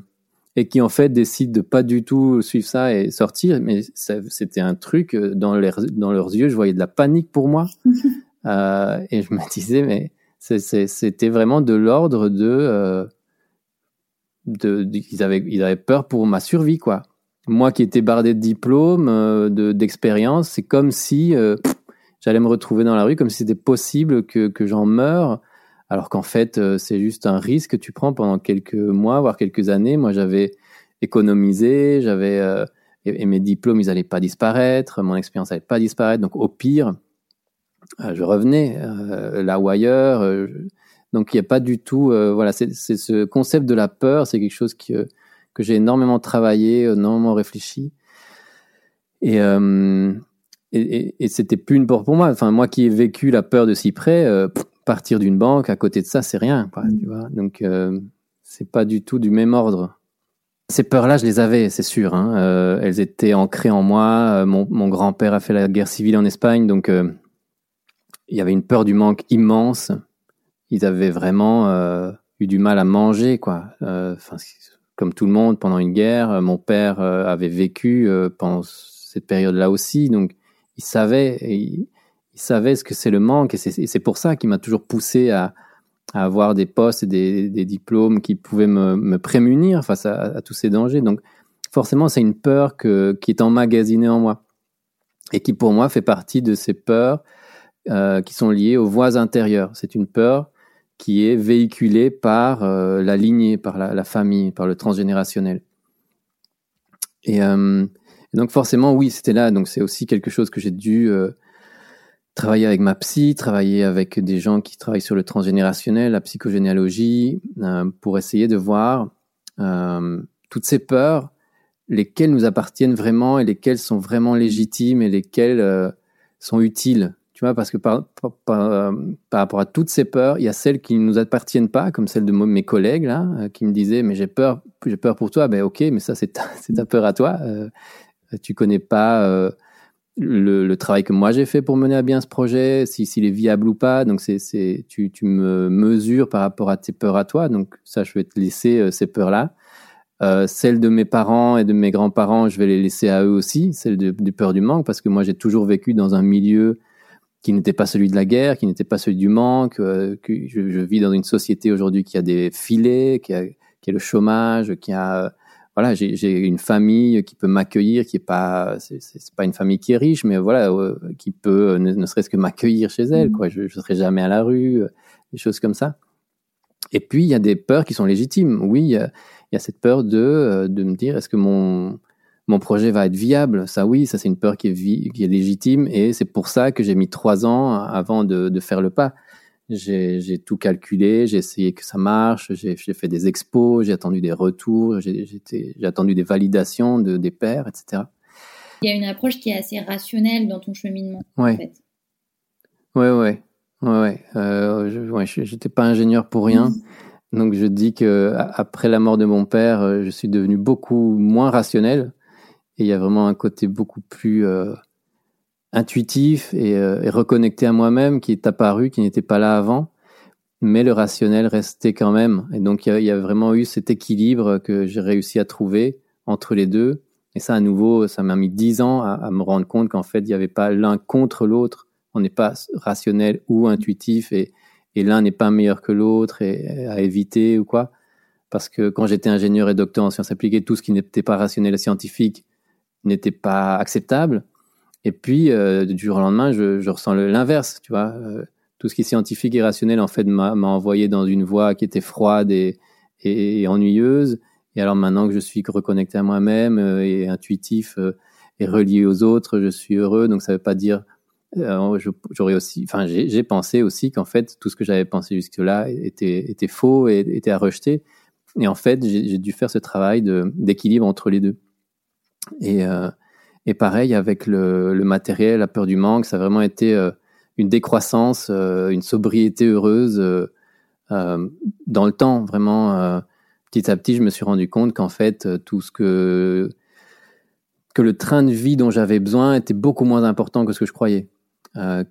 Speaker 7: et qui en fait décide de pas du tout suivre ça et sortir. Mais c'était un truc euh, dans, dans leurs yeux, je voyais de la panique pour moi euh, et je me disais mais c'était vraiment de l'ordre de, euh, de, ils avaient ils avaient peur pour ma survie quoi. Moi qui étais bardé de diplômes, de d'expérience, c'est comme si j'allais me retrouver dans la rue, comme si c'était possible que que j'en meure alors qu'en fait, euh, c'est juste un risque que tu prends pendant quelques mois, voire quelques années. Moi, j'avais économisé, j'avais euh, et, mes diplômes, ils n'allaient pas disparaître, mon expérience n'allait pas disparaître. Donc, au pire, euh, je revenais là ou ailleurs. donc, il n'y a pas du tout, voilà, c'est ce concept de la peur, c'est quelque chose que que j'ai énormément travaillé, énormément réfléchi. Et, et, et, c'était plus une peur pour moi. Enfin, moi qui ai vécu la peur de si près, partir d'une banque, à côté de ça, c'est rien, quoi, mm. tu vois. Donc, euh, c'est pas du tout du même ordre. Ces peurs-là, je les avais, c'est sûr. Hein. Euh, elles étaient ancrées en moi. Euh, mon, mon grand-père a fait la guerre civile en Espagne, donc euh, il y avait une peur du manque immense. Ils avaient vraiment eu du mal à manger, quoi. Enfin, comme tout le monde pendant une guerre. Mon père avait vécu pendant cette période-là aussi, donc il savait. Et il savait ce que c'est le manque et c'est pour ça qu'il m'a toujours poussé à, à, avoir des postes et des, des diplômes qui pouvaient me, me prémunir face à, tous ces dangers. Donc forcément, c'est une peur que, qui est emmagasinée en moi et qui pour moi fait partie de ces peurs euh, qui sont liées aux voies intérieures. C'est une peur qui est véhiculée par euh, la lignée, par la, famille, par le transgénérationnel. Et, euh, et donc forcément, oui, c'était là. Donc c'est aussi quelque chose que j'ai dû travailler avec ma psy, travailler avec des gens qui travaillent sur le transgénérationnel, la psychogénéalogie, euh, pour essayer de voir euh, toutes ces peurs, lesquelles nous appartiennent vraiment et lesquelles sont vraiment légitimes et lesquelles euh, sont utiles, Tu vois, parce que par, rapport à toutes ces peurs, il y a celles qui ne nous appartiennent pas, comme celle de mes collègues là, qui me disaient mais j'ai peur, j'ai peur pour toi. Ben ok, mais ça c'est ta, ta peur à toi. Tu connais pas le, le, travail que moi j'ai fait pour mener à bien ce projet, s'il si, est viable ou pas. Donc c'est, c'est tu, tu me mesures par rapport à tes peurs à toi. Donc ça, je vais te laisser euh, ces peurs là. Euh, celles de mes parents et de mes grands-parents, je vais les laisser à eux aussi, celles de, du peur du manque, parce que moi j'ai toujours vécu dans un milieu qui n'était pas celui de la guerre, qui n'était pas celui du manque, euh, que je, je, vis dans une société aujourd'hui qui a des filets, qui a, qui a le chômage, qui a voilà, j'ai une famille qui peut m'accueillir, qui est pas, c'est pas une famille qui est riche, mais voilà, euh, qui peut ne, serait-ce que m'accueillir chez elle, quoi. Je, je serai jamais à la rue, euh, des choses comme ça. Et puis il y a des peurs qui sont légitimes. Oui, il y a, il y a cette peur de de me dire est-ce que mon mon projet va être viable? Ça, oui, ça c'est une peur qui est, qui est légitime et c'est pour ça que j'ai mis trois ans avant de, de faire le pas. J'ai tout calculé, j'ai essayé que ça marche, j'ai fait des expos, j'ai attendu des retours, j'ai attendu des validations de, des pairs, etc.
Speaker 8: Il y a une approche qui est assez rationnelle dans ton cheminement,
Speaker 7: ouais.
Speaker 8: en fait.
Speaker 7: Ouais, ouais. Euh, je, ouais j'étais pas ingénieur pour rien. Mmh. Donc je dis que après la mort de mon père, euh, je suis devenu beaucoup moins rationnel et il y a vraiment un côté beaucoup plus euh, intuitif et, euh, et, reconnecté à moi-même qui est apparu, qui n'était pas là avant, mais le rationnel restait quand même. Et donc il y, a, vraiment eu cet équilibre que j'ai réussi à trouver entre les deux. Et ça, à nouveau, ça m'a mis dix ans à, à, me rendre compte qu'en fait, il n'y avait pas l'un contre l'autre. On n'est pas rationnel ou intuitif et, et l'un n'est pas meilleur que l'autre et à éviter ou quoi. Parce que quand j'étais ingénieur et docteur en sciences appliquées, tout ce qui n'était pas rationnel et scientifique n'était pas acceptable. Et puis, euh, du jour au lendemain, je, ressens l'inverse, tu vois. Euh, tout ce qui est scientifique et rationnel, en fait, m'a envoyé dans une voie qui était froide et, ennuyeuse. Et alors maintenant que je suis reconnecté à moi-même euh, et intuitif et relié aux autres, je suis heureux. Donc ça veut pas dire j'aurais aussi, enfin j'ai pensé aussi qu'en fait tout ce que j'avais pensé jusque-là était, faux et était à rejeter. Et en fait j'ai dû faire ce travail d'équilibre entre les deux. Et, et pareil avec le, matériel, la peur du manque, ça a vraiment été euh, une décroissance, euh, une sobriété heureuse euh, dans le temps. Vraiment, petit à petit, je me suis rendu compte qu'en fait, tout ce que que le train de vie dont j'avais besoin était beaucoup moins important que ce que je croyais.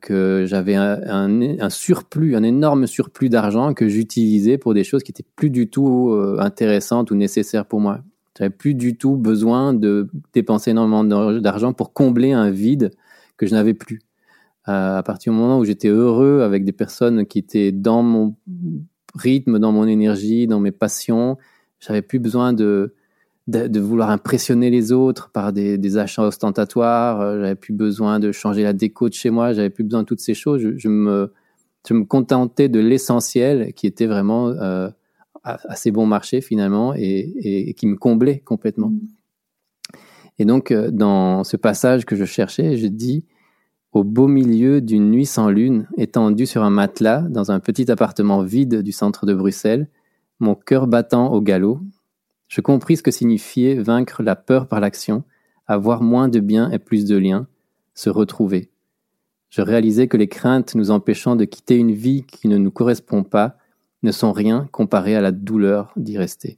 Speaker 7: Que j'avais un, un, surplus, un énorme surplus d'argent que j'utilisais pour des choses qui étaient plus du tout intéressantes ou nécessaires pour moi. J'avais plus du tout besoin de dépenser énormément d'argent pour combler un vide que je n'avais plus. Euh, à partir du moment où j'étais heureux avec des personnes qui étaient dans mon rythme, dans mon énergie, dans mes passions, j'avais plus besoin de, vouloir impressionner les autres par des, achats ostentatoires. Euh, j'avais plus besoin de changer la déco de chez moi. J'avais plus besoin de toutes ces choses. Je, je me, je me contentais de l'essentiel qui était vraiment euh, assez bon marché finalement et, et, qui me comblait complètement. Mmh. Et donc, euh, dans ce passage que je cherchais, je dis au beau milieu d'une nuit sans lune, étendu sur un matelas dans un petit appartement vide du centre de Bruxelles, mon cœur battant au galop, je compris ce que signifiait vaincre la peur par l'action, avoir moins de biens et plus de liens, se retrouver. Je réalisais que les craintes nous empêchant de quitter une vie qui ne nous correspond pas ne sont rien comparé à la douleur d'y rester.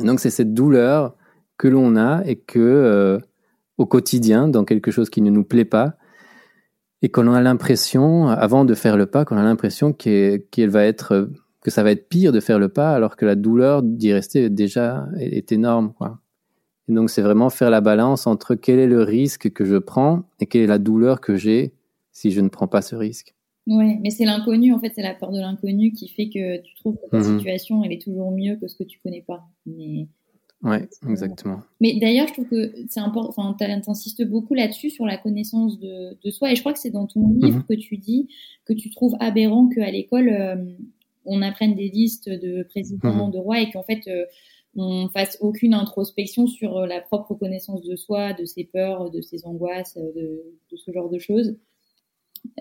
Speaker 7: Et donc c'est cette douleur que l'on a et que euh, au quotidien, dans quelque chose qui ne nous plaît pas, et qu'on a l'impression, avant de faire le pas, qu'on a l'impression qu'elle va être, que ça va être pire de faire le pas, alors que la douleur d'y rester déjà est, énorme. Et donc c'est vraiment faire la balance entre quel est le risque que je prends et quelle est la douleur que j'ai si je ne prends pas ce risque.
Speaker 8: Ouais, mais c'est l'inconnu, en fait, c'est la peur de l'inconnu qui fait que tu trouves que ta mmh. situation, elle est toujours mieux que ce que tu connais pas. Mais
Speaker 7: Ouais, exactement.
Speaker 8: Mais d'ailleurs, je trouve que c'est important, enfin, t'insistes beaucoup là-dessus, sur la connaissance de, de, soi. Et je crois que c'est dans ton livre mmh. que tu dis que tu trouves aberrant qu'à l'école, euh, on apprenne des listes de présidents, mmh. de rois, et qu'en fait, euh, on fasse aucune introspection sur euh, la propre connaissance de soi, de ses peurs, de ses angoisses, de, de ce genre de choses.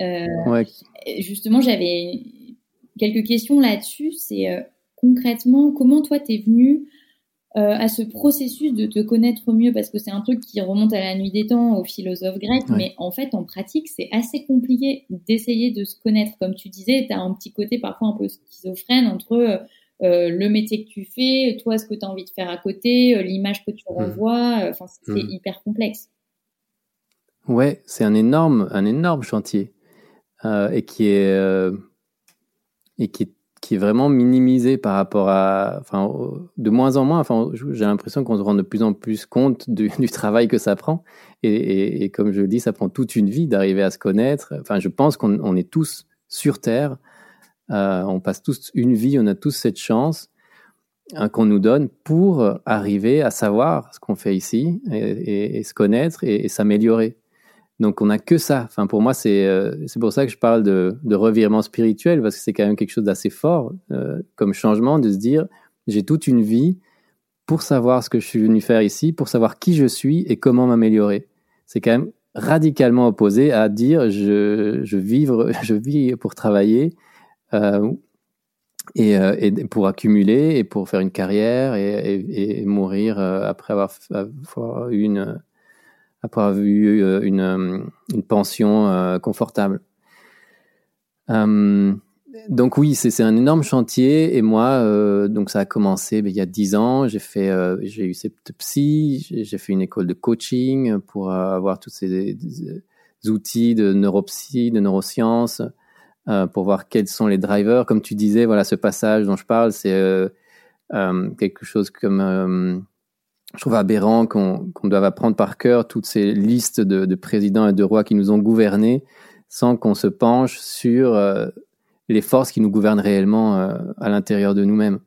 Speaker 8: Euh,
Speaker 7: ouais.
Speaker 8: Justement, j'avais quelques questions là-dessus. C'est concrètement, comment toi, t'es venu euh, à ce processus de te connaître mieux? Parce que c'est un truc qui remonte à la nuit des temps aux philosophes grecs, mais en fait en pratique c'est assez compliqué d'essayer de se connaître. Comme tu disais, tu as un petit côté parfois un peu schizophrène entre euh, euh, le métier que tu fais, toi ce que tu as envie de faire à côté, l'image que tu mmh. renvoies, enfin c'est mmh. hyper complexe.
Speaker 7: Ouais, c'est un énorme, un énorme chantier et qui est et qui qui est vraiment minimisé par rapport à, enfin, de moins en moins. Enfin, j'ai l'impression qu'on se rend de plus en plus compte du, travail que ça prend. Et, comme je le dis, ça prend toute une vie d'arriver à se connaître. Enfin, je pense qu'on est tous sur Terre. Euh, on passe tous une vie, on a tous cette chance qu'on nous donne pour arriver à savoir ce qu'on fait ici et, se connaître et s'améliorer. Donc on n'a que ça. Enfin pour moi c'est euh, c'est pour ça que je parle de, de revirement spirituel parce que c'est quand même quelque chose d'assez fort euh, comme changement de se dire j'ai toute une vie pour savoir ce que je suis venu faire ici, pour savoir qui je suis et comment m'améliorer. C'est quand même radicalement opposé à dire je, je, vivre, je vis pour travailler euh, et, et, pour accumuler et pour faire une carrière et, et, et mourir après avoir, avoir une après avoir eu euh, une, euh, une pension euh, confortable. donc oui, c'est un énorme chantier et moi, donc ça a commencé ben, il y a dix ans. J'ai fait, j'ai eu cette psy, j'ai fait une école de coaching pour avoir tous ces outils de neuropsy, de neurosciences, pour voir quels sont les drivers. Comme tu disais, voilà, ce passage dont je parle, c'est quelque chose comme je trouve aberrant qu'on doive apprendre par cœur toutes ces listes de, présidents et de rois qui nous ont gouvernés sans qu'on se penche sur euh, les forces qui nous gouvernent réellement euh, à l'intérieur de nous-mêmes.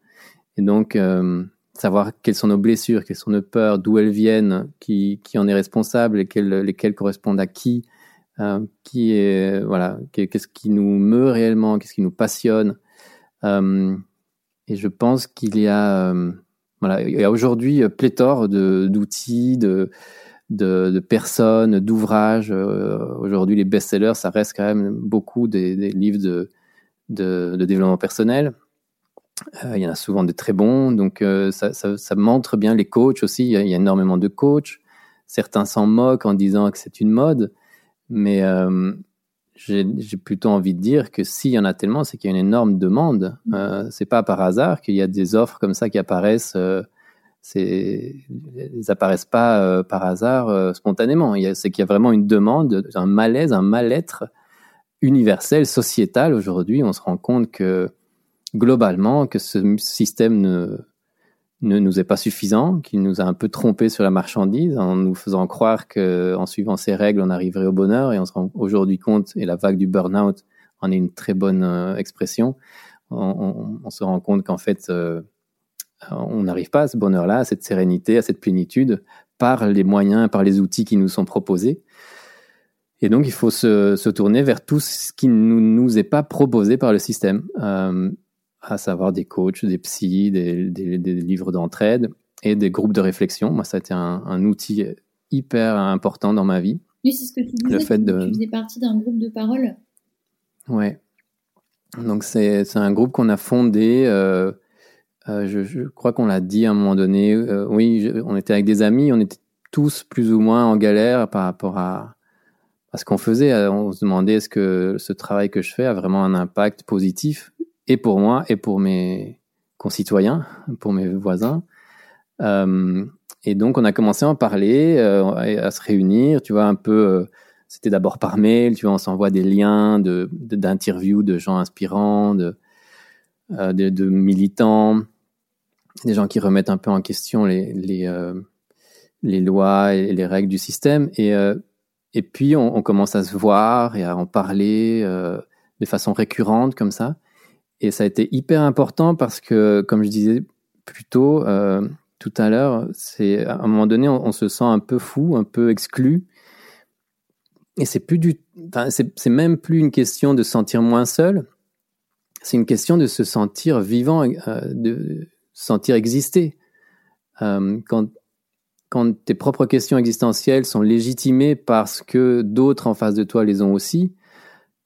Speaker 7: Et donc, euh, savoir quelles sont nos blessures, quelles sont nos peurs, d'où elles viennent, qui, qui en est responsable, lesquelles, lesquelles correspondent à qui, qui est, voilà, qu'est-ce qui nous meut réellement, qu'est-ce qui nous passionne. et je pense qu'il y a il y a aujourd'hui euh, pléthore d'outils, de, personnes, d'ouvrages. Euh, aujourd'hui, les best-sellers, ça reste quand même beaucoup des, des livres de, développement personnel. Euh, il y en a souvent de très bons, donc ça, montre bien les coachs aussi. Il y a, il y a énormément de coachs. Certains s'en moquent en disant que c'est une mode, mais j'ai plutôt envie de dire que s'il y en a tellement, c'est qu'il y a une énorme demande. Mm. Euh, c'est pas par hasard qu'il y a des offres comme ça qui apparaissent. Euh, c'est, elles apparaissent pas euh, par hasard euh, spontanément. C'est qu'il y a vraiment une demande, un malaise, un mal-être universel, sociétal aujourd'hui. On se rend compte que globalement, que ce système ne, ne nous est pas suffisant, qu'il nous a un peu trompé sur la marchandise en nous faisant croire que en suivant ces règles, on arriverait au bonheur et on se rend aujourd'hui compte, et la vague du burn-out en est une très bonne euh, expression, on, se rend compte qu'en fait, euh, on n'arrive pas à ce bonheur-là, à cette sérénité, à cette plénitude par les moyens, par les outils qui nous sont proposés. Et donc, il faut se, tourner vers tout ce qui ne nous, nous, est pas proposé par le système. Euh, à savoir des coachs, des psys, des, des, des livres d'entraide et des groupes de réflexion. Moi, ça a été un, un outil hyper important dans ma vie.
Speaker 8: Oui, c'est ce que tu disais. Le fait de... Tu faisais partie d'un groupe de parole.
Speaker 7: Ouais. Donc c'est un groupe qu'on a fondé. Euh, euh, je, je, crois qu'on l'a dit à un moment donné. Euh, oui, on était avec des amis. On était tous plus ou moins en galère par rapport à, à ce qu'on faisait. On se demandait est-ce que ce travail que je fais a vraiment un impact positif et pour moi et pour mes concitoyens, pour mes voisins. Euh, et donc on a commencé à en parler, euh, à se réunir, tu vois, un peu. Euh, c'était d'abord par mail, tu vois, on s'envoie des liens de d'interviews de, gens inspirants, de, de, de, militants, des gens qui remettent un peu en question les les, lois et les règles du système. Et et puis on, commence à se voir et à en parler de façon récurrente comme ça. Et ça a été hyper important parce que, comme je disais plus tôt, euh, tout à l'heure, c'est à un moment donné, on, se sent un peu fou, un peu exclu. Et c'est plus du, c'est même plus une question de se sentir moins seul. C'est une question de se sentir vivant, euh, de se sentir exister. Euh, quand, quand tes propres questions existentielles sont légitimées parce que d'autres en face de toi les ont aussi,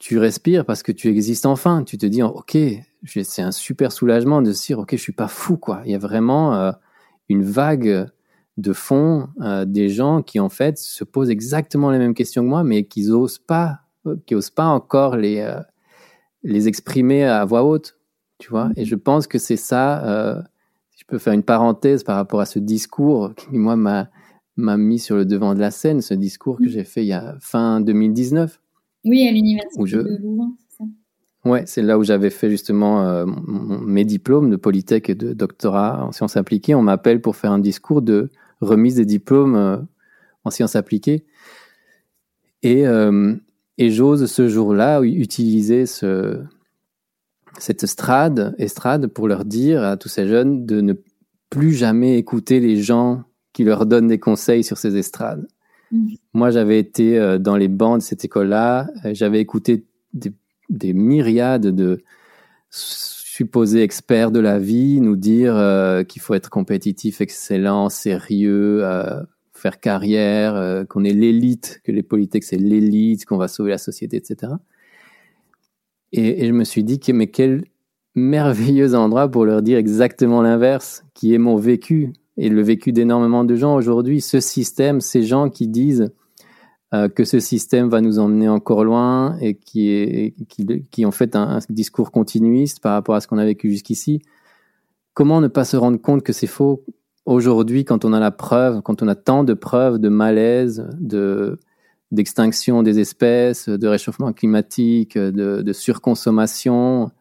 Speaker 7: tu respires parce que tu existes enfin. Tu te dis, ok, c'est un super soulagement de se dire, ok, je suis pas fou, quoi. Il y a vraiment euh, une vague de fond des gens qui en fait se posent exactement les mêmes questions que moi, mais qui n'osent pas, qui osent pas encore les les exprimer à voix haute, tu vois. Et je pense que c'est ça. si je peux faire une parenthèse par rapport à ce discours qui moi m'a m'a mis sur le devant de la scène, ce discours que j'ai fait il y a fin 2019.
Speaker 8: Oui, à l'université de Louvain, c'est ça
Speaker 7: Ouais, c'est là où j'avais fait justement euh, mes diplômes de Polytech et de doctorat en sciences appliquées. On m'appelle pour faire un discours de remise des diplômes euh, en sciences appliquées. Et, euh, et j'ose ce jour-là utiliser ce, cette estrade, estrade pour leur dire à tous ces jeunes de ne plus jamais écouter les gens qui leur donnent des conseils sur ces estrades. Mm. Moi, j'avais été euh, dans les bancs de cette école-là, euh, j'avais écouté des, myriades de supposés experts de la vie nous dire euh, qu'il faut être compétitif, excellent, sérieux, faire carrière, qu'on est l'élite, que les politiques c'est l'élite, qu'on va sauver la société, etc. Et, et, je me suis dit que mais quel merveilleux endroit pour leur dire exactement l'inverse, qui est mon vécu et le vécu d'énormément de gens aujourd'hui. Ce système, ces gens qui disent euh, que ce système va nous emmener encore loin et qui, est, qui, fait un, discours continuiste par rapport à ce qu'on a vécu jusqu'ici, comment ne pas se rendre compte que c'est faux aujourd'hui quand on a la preuve, quand on a tant de preuves de malaise, de d'extinction des espèces, de réchauffement climatique, de surconsommation,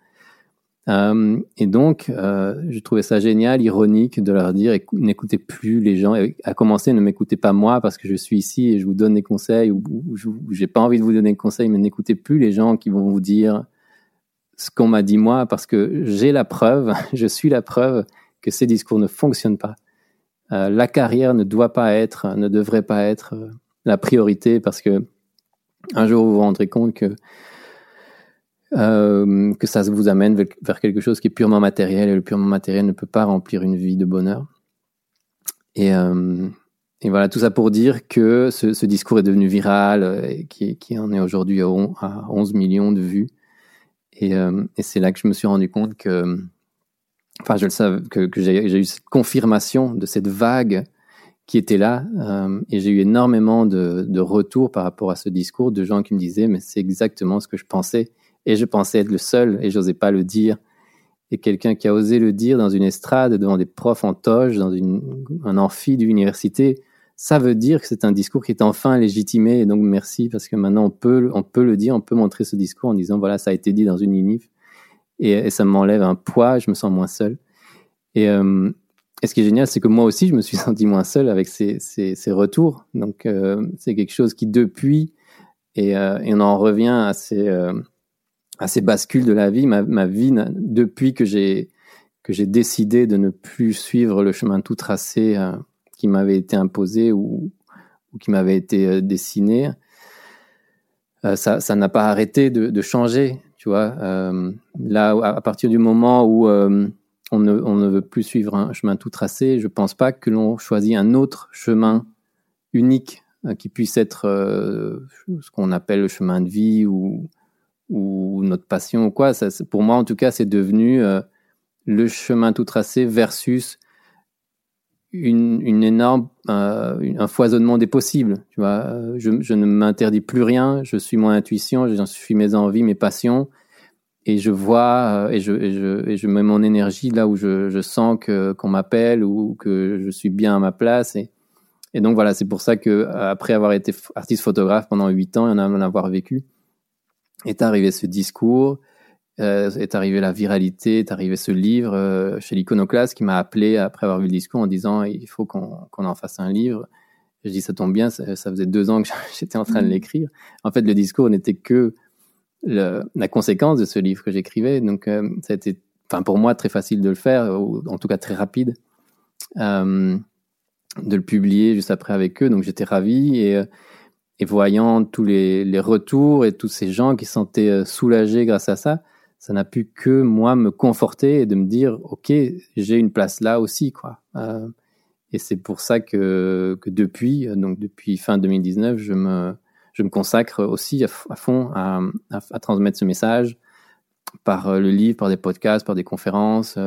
Speaker 7: euh, et donc, euh, je trouvais ça génial, ironique de leur dire n'écoutez plus les gens. à commencer, ne m'écoutez pas moi parce que je suis ici et je vous donne des conseils ou, ou, j'ai pas envie de vous donner des conseils, mais n'écoutez plus les gens qui vont vous dire ce qu'on m'a dit moi parce que j'ai la preuve, je suis la preuve que ces discours ne fonctionnent pas. Euh, la carrière ne doit pas être, ne devrait pas être la priorité parce que un jour vous vous rendrez compte que euh, que ça vous amène vers quelque chose qui est purement matériel et le purement matériel ne peut pas remplir une vie de bonheur. Et, euh, et voilà, tout ça pour dire que ce, discours est devenu viral euh, et qui, en est aujourd'hui à 11 millions de vues. Et, c'est là que je me suis rendu compte que, enfin, je le savais, que, j'ai eu cette confirmation de cette vague qui était là. Et j'ai eu énormément de, de retours par rapport à ce discours de gens qui me disaient, mais c'est exactement ce que je pensais et je pensais être le seul et j'osais pas le dire. Et quelqu'un qui a osé le dire dans une estrade, devant des profs en toge, dans un amphi d'université, ça veut dire que c'est un discours qui est enfin légitimé. Et donc merci parce que maintenant on peut, on peut le dire, on peut montrer ce discours en disant voilà ça a été dit dans une unif et, ça m'enlève un poids, je me sens moins seul. Et, euh, et ce qui est génial, c'est que moi aussi je me suis senti moins seul avec ces, ces, retours. Donc euh, c'est quelque chose qui depuis et, euh, et on en revient à ces à ces bascules de la vie, ma, vie, depuis que j'ai que j'ai décidé de ne plus suivre le chemin tout tracé euh, qui m'avait été imposé ou, qui m'avait été euh, dessiné, euh, ça n'a pas arrêté de, changer, tu vois. Là, à partir du moment où on ne, on ne veut plus suivre un chemin tout tracé, je pense pas que l'on choisit un autre chemin unique qui puisse être ce qu'on appelle le chemin de vie ou ou notre passion ou quoi. Ça, pour moi, en tout cas, c'est devenu euh, le chemin tout tracé versus une, une énorme, euh, un foisonnement des possibles. Tu vois, euh, je, je ne m'interdis plus rien. Je suis mon intuition, j'en suis mes envies, mes passions, et je vois et je, je, je mets mon énergie là où je, je sens que qu'on m'appelle ou que je suis bien à ma place. Et, et donc voilà, c'est pour ça que après avoir été artiste photographe pendant huit ans et en avoir vécu est arrivé ce discours, euh, est arrivé la viralité, est arrivé ce livre euh, chez l'Iconoclaste qui m'a appelé après avoir vu le discours en disant il faut qu'on en fasse un livre. Je dis ça tombe bien, ça, faisait deux ans que j'étais en train de mmh. l'écrire. En fait, le discours n'était que le, la conséquence de ce livre que j'écrivais. Donc, euh, ça a été, enfin pour moi, très facile de le faire, ou en tout cas très rapide, de le publier juste après avec eux. Donc, j'étais ravi et et voyant tous les, les, retours et tous ces gens qui se sentaient euh, soulagés grâce à ça, ça n'a pu que moi me conforter et de me dire ok j'ai une place là aussi quoi. Euh, et c'est pour ça que, que depuis donc depuis fin 2019 je me je me consacre aussi à, fond à, à, transmettre ce message par euh, le livre, par des podcasts, par des conférences,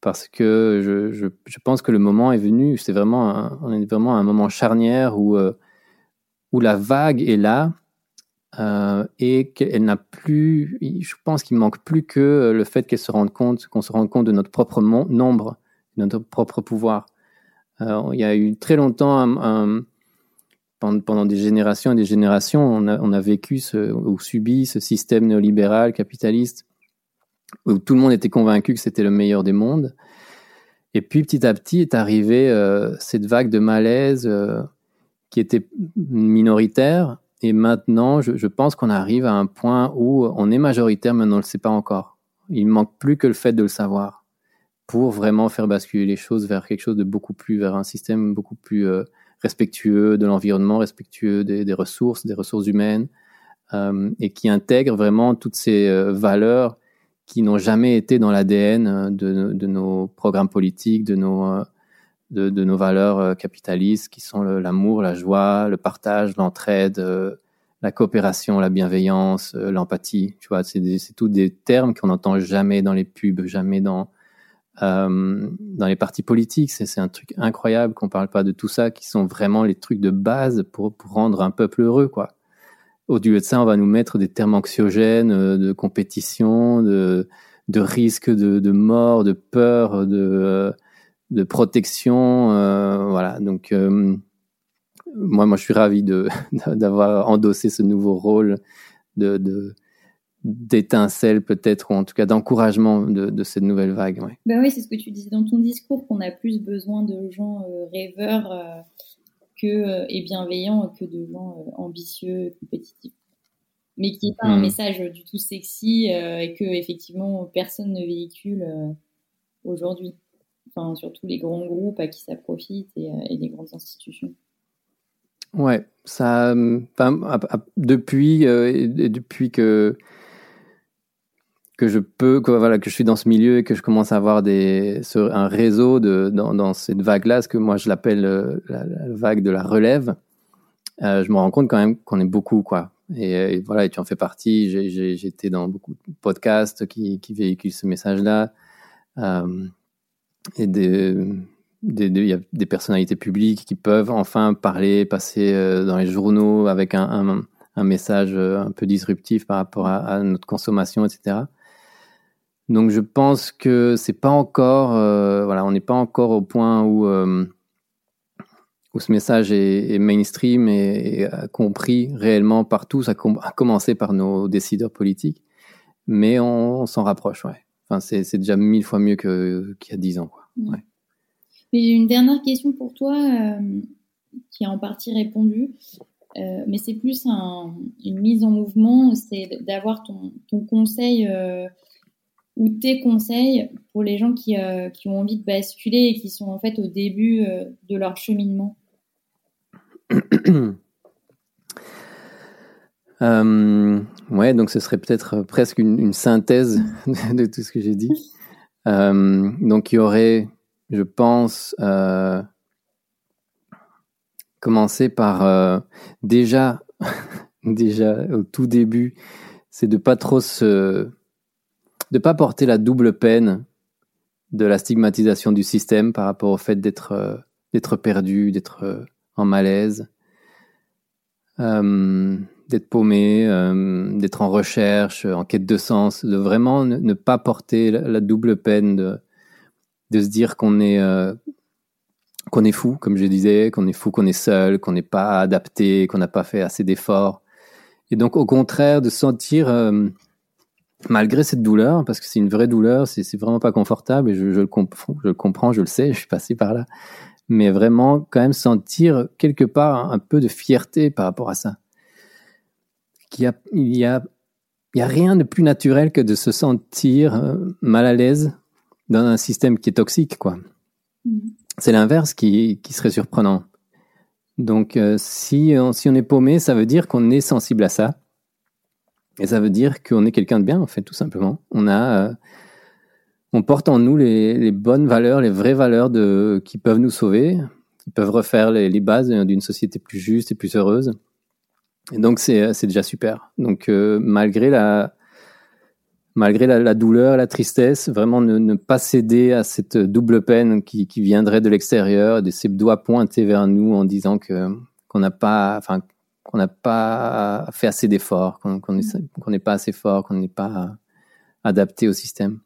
Speaker 7: parce que je, je, je, pense que le moment est venu. C'est vraiment, un, on est vraiment à un moment charnière où où la vague est là euh, et qu'elle n'a plus. Je pense qu'il manque plus que le fait qu'elle se rende compte, qu'on se rende compte de notre propre nombre, de notre propre pouvoir. Euh, il y a eu très longtemps pendant, des générations et des générations, on a, vécu ou subi ce système néolibéral capitaliste où tout le monde était convaincu que c'était le meilleur des mondes. Et puis petit à petit est arrivée euh, cette vague de malaise euh, qui était minoritaire. Et maintenant, je, pense qu'on arrive à un point où on est majoritaire, mais on ne le sait pas encore. Il manque plus que le fait de le savoir pour vraiment faire basculer les choses vers quelque chose de beaucoup plus, vers un système beaucoup plus euh, respectueux de l'environnement, respectueux des, ressources, des ressources humaines, euh, et qui intègre vraiment toutes ces euh, valeurs qui n'ont jamais été dans l'ADN de, nos programmes politiques, de nos, de, de, nos valeurs euh, capitalistes, qui sont l'amour, la joie, le partage, l'entraide, la coopération, la bienveillance, l'empathie. Tu vois, c'est tous des termes qu'on n'entend jamais dans les pubs, jamais dans euh, dans les partis politiques. C'est un truc incroyable qu'on parle pas de tout ça, qui sont vraiment les trucs de base pour, pour rendre un peuple heureux, quoi au lieu de ça, on va nous mettre des termes anxiogènes euh, de compétition, de, de risque de, de, mort, de peur, de, euh, de protection. Euh, voilà. Donc, euh, moi, moi, je suis ravi de d'avoir endossé ce nouveau rôle de, de d'étincelle peut-être ou en tout cas d'encouragement de, de, cette nouvelle vague. Ouais.
Speaker 8: Ben oui, c'est ce que tu disais dans ton discours qu'on a plus besoin de gens rêveurs que, euh, et bienveillant que de gens euh, ambitieux, compétitifs. Mais qui n'est pas un hmm. message du tout sexy euh, et que effectivement personne ne véhicule aujourd'hui. Surtout les grands groupes à qui ça profite et, et les grandes institutions.
Speaker 7: Ouais, ça, depuis, euh, depuis que que je peux, que, voilà, que je suis dans ce milieu et que je commence à avoir des, un réseau de, dans, cette vague-là, ce que moi je l'appelle euh, la, vague de la relève, euh, je me rends compte quand même qu'on est beaucoup, quoi. Et, voilà, et tu en fais partie. Été dans beaucoup de podcasts qui, véhiculent ce message-là. Euh, et des, des, y a des personnalités publiques qui peuvent enfin parler, passer euh, dans les journaux avec un, un, message euh, un peu disruptif par rapport à, notre consommation, etc. Donc je pense que c'est pas encore, euh, voilà, on n'est pas encore au point où où ce message est, mainstream et, compris réellement par tous, à, com à commencer par nos décideurs politiques, mais on, s'en rapproche. Enfin, c'est déjà mille fois mieux qu'il y a dix ans. Ouais.
Speaker 8: J'ai une dernière question pour toi euh, qui a en partie répondu, euh, mais c'est plus un, une mise en mouvement, c'est d'avoir ton, ton conseil euh, ou tes conseils pour les gens qui, euh, qui, ont envie de basculer et qui sont en fait au début de leur cheminement
Speaker 7: Ouais, donc ce serait peut-être presque une, une, synthèse de tout ce que j'ai dit. Euh, donc il y aurait, je pense, euh, commencer par déjà, déjà au tout début, c'est de pas trop se de pas porter la double peine de la stigmatisation du système par rapport au fait d'être euh, d'être perdu, d'être euh, en malaise, euh, d'être paumé, euh, d'être en recherche, en quête de sens, de vraiment ne, pas porter la, la, double peine de de se dire qu'on est euh, qu'on est fou, comme je disais, qu'on est fou, qu'on est seul, qu'on n'est pas adapté, qu'on n'a pas fait assez d'efforts. Et donc, au contraire, de sentir euh, malgré cette douleur, parce que c'est une vraie douleur, c'est vraiment pas confortable et je, je, le je, le comprends, je le sais, je suis passé par là, mais vraiment quand même sentir quelque part un peu de fierté par rapport à ça. Qu'il y a, il y a, il y a rien de plus naturel que de se sentir euh, mal à l'aise dans un système qui est toxique, quoi. Mm. C'est l'inverse qui, qui serait surprenant. Donc, euh, si, on, si on est paumé, ça veut dire qu'on est sensible à ça et ça veut dire qu'on est quelqu'un de bien, en fait, tout simplement. On a, euh, on porte en nous les, les, bonnes valeurs, les vraies valeurs de, qui peuvent nous sauver, qui peuvent refaire les, les bases d'une société plus juste et plus heureuse. Donc, c'est, c'est déjà super. Donc, euh, malgré la, malgré la, douleur, la tristesse, vraiment ne, pas céder à cette double peine qui, viendrait de l'extérieur, de ses doigts pointés vers nous en disant que qu'on n'a pas, enfin qu'on n'a pas fait assez d'efforts, qu'on n'est pas assez fort, qu'on n'est pas adapté au système.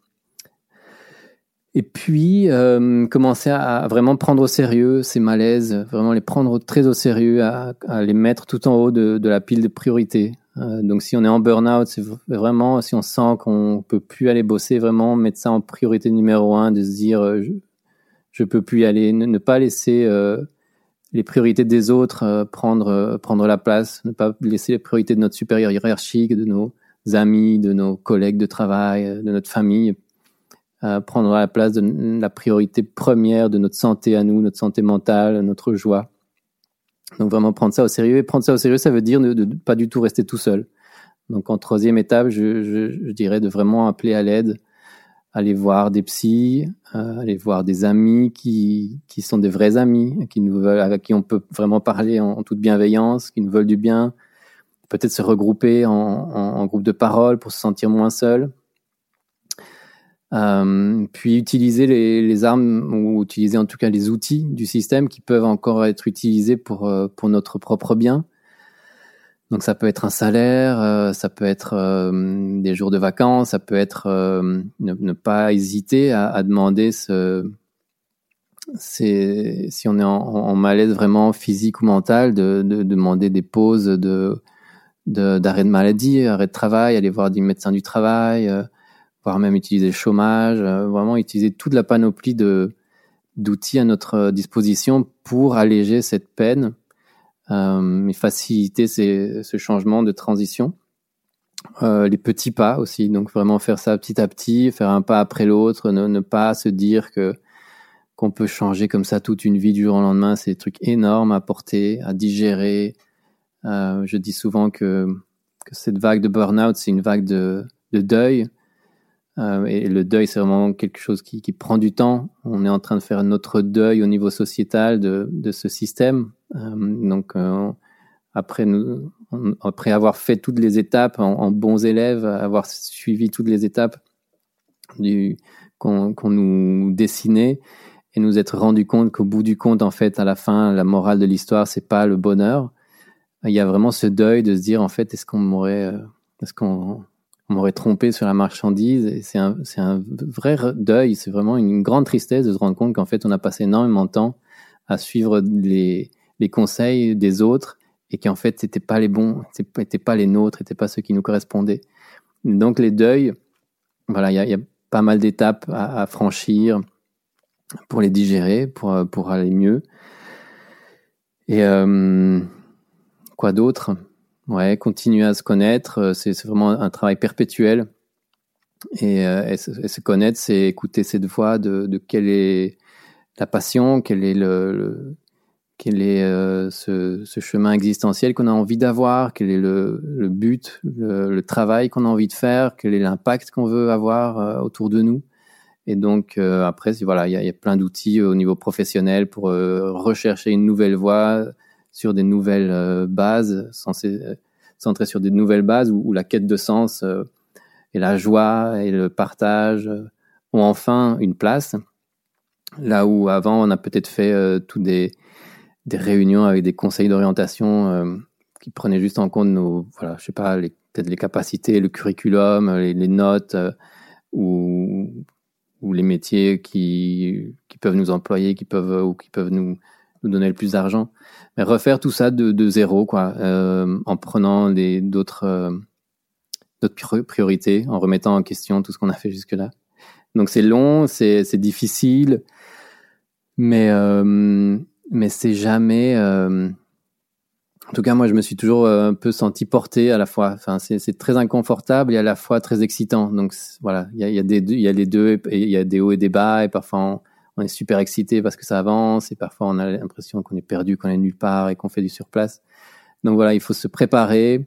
Speaker 7: Et puis, euh, commencer à, vraiment prendre au sérieux ces malaises, vraiment les prendre très au sérieux, à, les mettre tout en haut de, la pile de priorités. Euh, donc, si on est en burn-out, c'est vraiment, si on sent qu'on peut plus aller bosser, vraiment mettre ça en priorité numéro un, de se dire, euh, je, je peux plus y aller, ne, pas laisser les priorités des autres prendre prendre la place, ne pas laisser les priorités de notre supérieur hiérarchique, de nos amis, de nos collègues de travail, de notre famille prendre la place de la priorité première de notre santé à nous, notre santé mentale, notre joie. Donc vraiment prendre ça au sérieux. Et prendre ça au sérieux, ça veut dire ne, de, pas du tout rester tout seul. Donc en troisième étape, je, je, je dirais de vraiment appeler à l'aide, aller voir des psys, euh, aller voir des amis qui, qui sont des vrais amis, qui nous veulent, avec qui on peut vraiment parler en, toute bienveillance, qui nous veulent du bien. Peut-être se regrouper en, en, en groupe de parole pour se sentir moins seul. Euh, puis utiliser les, les, armes ou utiliser en tout cas les outils du système qui peuvent encore être utilisés pour, euh, pour notre propre bien. Donc ça peut être un salaire, euh, ça peut être euh, des jours de vacances, ça peut être ne, pas hésiter à, à demander ce, c'est si on est en, en, malaise vraiment physique ou mental, de, de, de demander des pauses de d'arrêt de, maladie, arrêt de travail, aller voir des médecins du travail, voire même utiliser le chômage, euh, vraiment utiliser toute la panoplie de d'outils à notre disposition pour alléger cette peine euh, et faciliter ce changement de transition. Euh, les petits pas aussi, donc vraiment faire ça petit à petit, faire un pas après l'autre, ne, pas se dire que qu'on peut changer comme ça toute une vie du jour au lendemain, c'est des trucs énormes à porter, à digérer. Euh, je dis souvent que, que cette vague de burn-out, c'est une vague de deuil, euh, et le deuil, c'est vraiment quelque chose qui, qui, prend du temps. On est en train de faire notre deuil au niveau sociétal de, de ce système. Euh, donc, euh, après, nous, après avoir fait toutes les étapes en, bons élèves, avoir suivi toutes les étapes qu'on nous dessinait et nous être rendu compte qu'au bout du compte, en fait, à la fin, la morale de l'histoire, c'est pas le bonheur. Il y a vraiment ce deuil de se dire, en fait, est-ce qu'on m'aurait, est-ce qu'on on m'aurait trompé sur la marchandise. C'est un, vrai deuil, c'est vraiment une grande tristesse de se rendre compte qu'en fait, on a passé énormément de temps à suivre les, conseils des autres et qu'en fait, c'était pas les bons, c'était pas les nôtres, c'était pas ceux qui nous correspondaient. Donc, les deuils, voilà, il y a, pas mal d'étapes à, franchir pour les digérer, pour, pour aller mieux. Et euh, quoi d'autre? Ouais, continuer à se connaître, euh, c'est vraiment un travail perpétuel. Et, euh, se, connaître, c'est écouter cette voix de, quelle est la passion, quel est le, quel est euh, ce, chemin existentiel qu'on a envie d'avoir, quel est le, le but, le, travail qu'on a envie de faire, quel est l'impact qu'on veut avoir autour de nous. Et donc après, voilà, il y y a, plein d'outils au niveau professionnel pour rechercher une nouvelle voie, sur des nouvelles euh, bases, euh, centrées sur des nouvelles bases où, la quête de sens euh, et la joie et le partage ont enfin une place. Là où avant on a peut-être fait euh, tout des, réunions avec des conseils d'orientation qui prenaient juste en compte nos, voilà, je sais pas, peut-être les capacités, le curriculum, les, les notes ou, ou les métiers qui, qui peuvent nous employer, qui peuvent ou qui peuvent nous nous donner le plus d'argent. Mais refaire tout ça de, de zéro, quoi, euh, en prenant d'autres euh, priorités, en remettant en question tout ce qu'on a fait jusque-là. Donc c'est long, c'est difficile, mais euh, mais c'est jamais. Euh, en tout cas, moi, je me suis toujours euh, un peu senti porté à la fois. Enfin, c'est très inconfortable et à la fois très excitant. Donc voilà, il y a, y a, des y a les deux, il y a des hauts et des bas, et parfois on est super excité parce que ça avance et parfois on a l'impression qu'on est perdu, qu'on est nulle part et qu'on fait du surplace. Donc voilà, il faut se préparer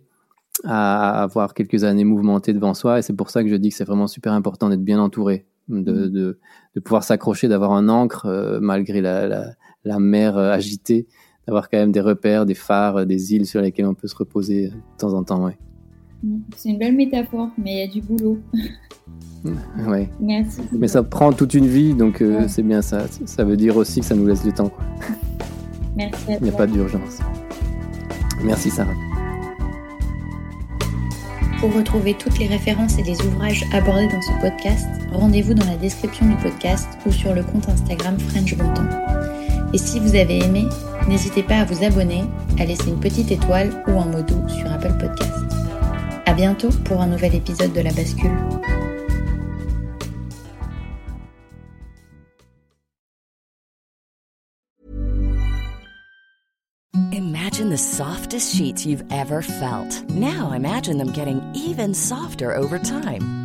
Speaker 7: à avoir quelques années mouvementées devant soi et c'est pour ça que je dis que c'est vraiment super important d'être bien entouré, de, mm. de, de pouvoir s'accrocher, d'avoir un ancre euh, malgré la, la, la mer euh, agitée, d'avoir quand même des repères, des phares, des îles sur lesquelles on peut se reposer de temps en temps. Ouais.
Speaker 6: C'est une belle métaphore, mais il y a du boulot.
Speaker 7: Ouais.
Speaker 6: Merci.
Speaker 7: Mais ça prend toute une vie, donc euh,
Speaker 6: Ouais.
Speaker 7: c'est bien ça. Ça veut dire aussi que ça nous laisse du temps.
Speaker 6: Merci à
Speaker 7: Il n'y a pas d'urgence. Merci Sarah.
Speaker 6: Pour retrouver toutes les références et les ouvrages abordés dans ce podcast, rendez-vous dans la description du podcast ou sur le compte Instagram French Bon Temps. Et si vous avez aimé, n'hésitez pas à vous abonner, à laisser une petite étoile ou un mot doux sur Apple Podcast. À bientôt pour un nouvel épisode de La Bascule.
Speaker 9: Imagine the softest sheets you've ever felt. Now imagine them getting even softer over time.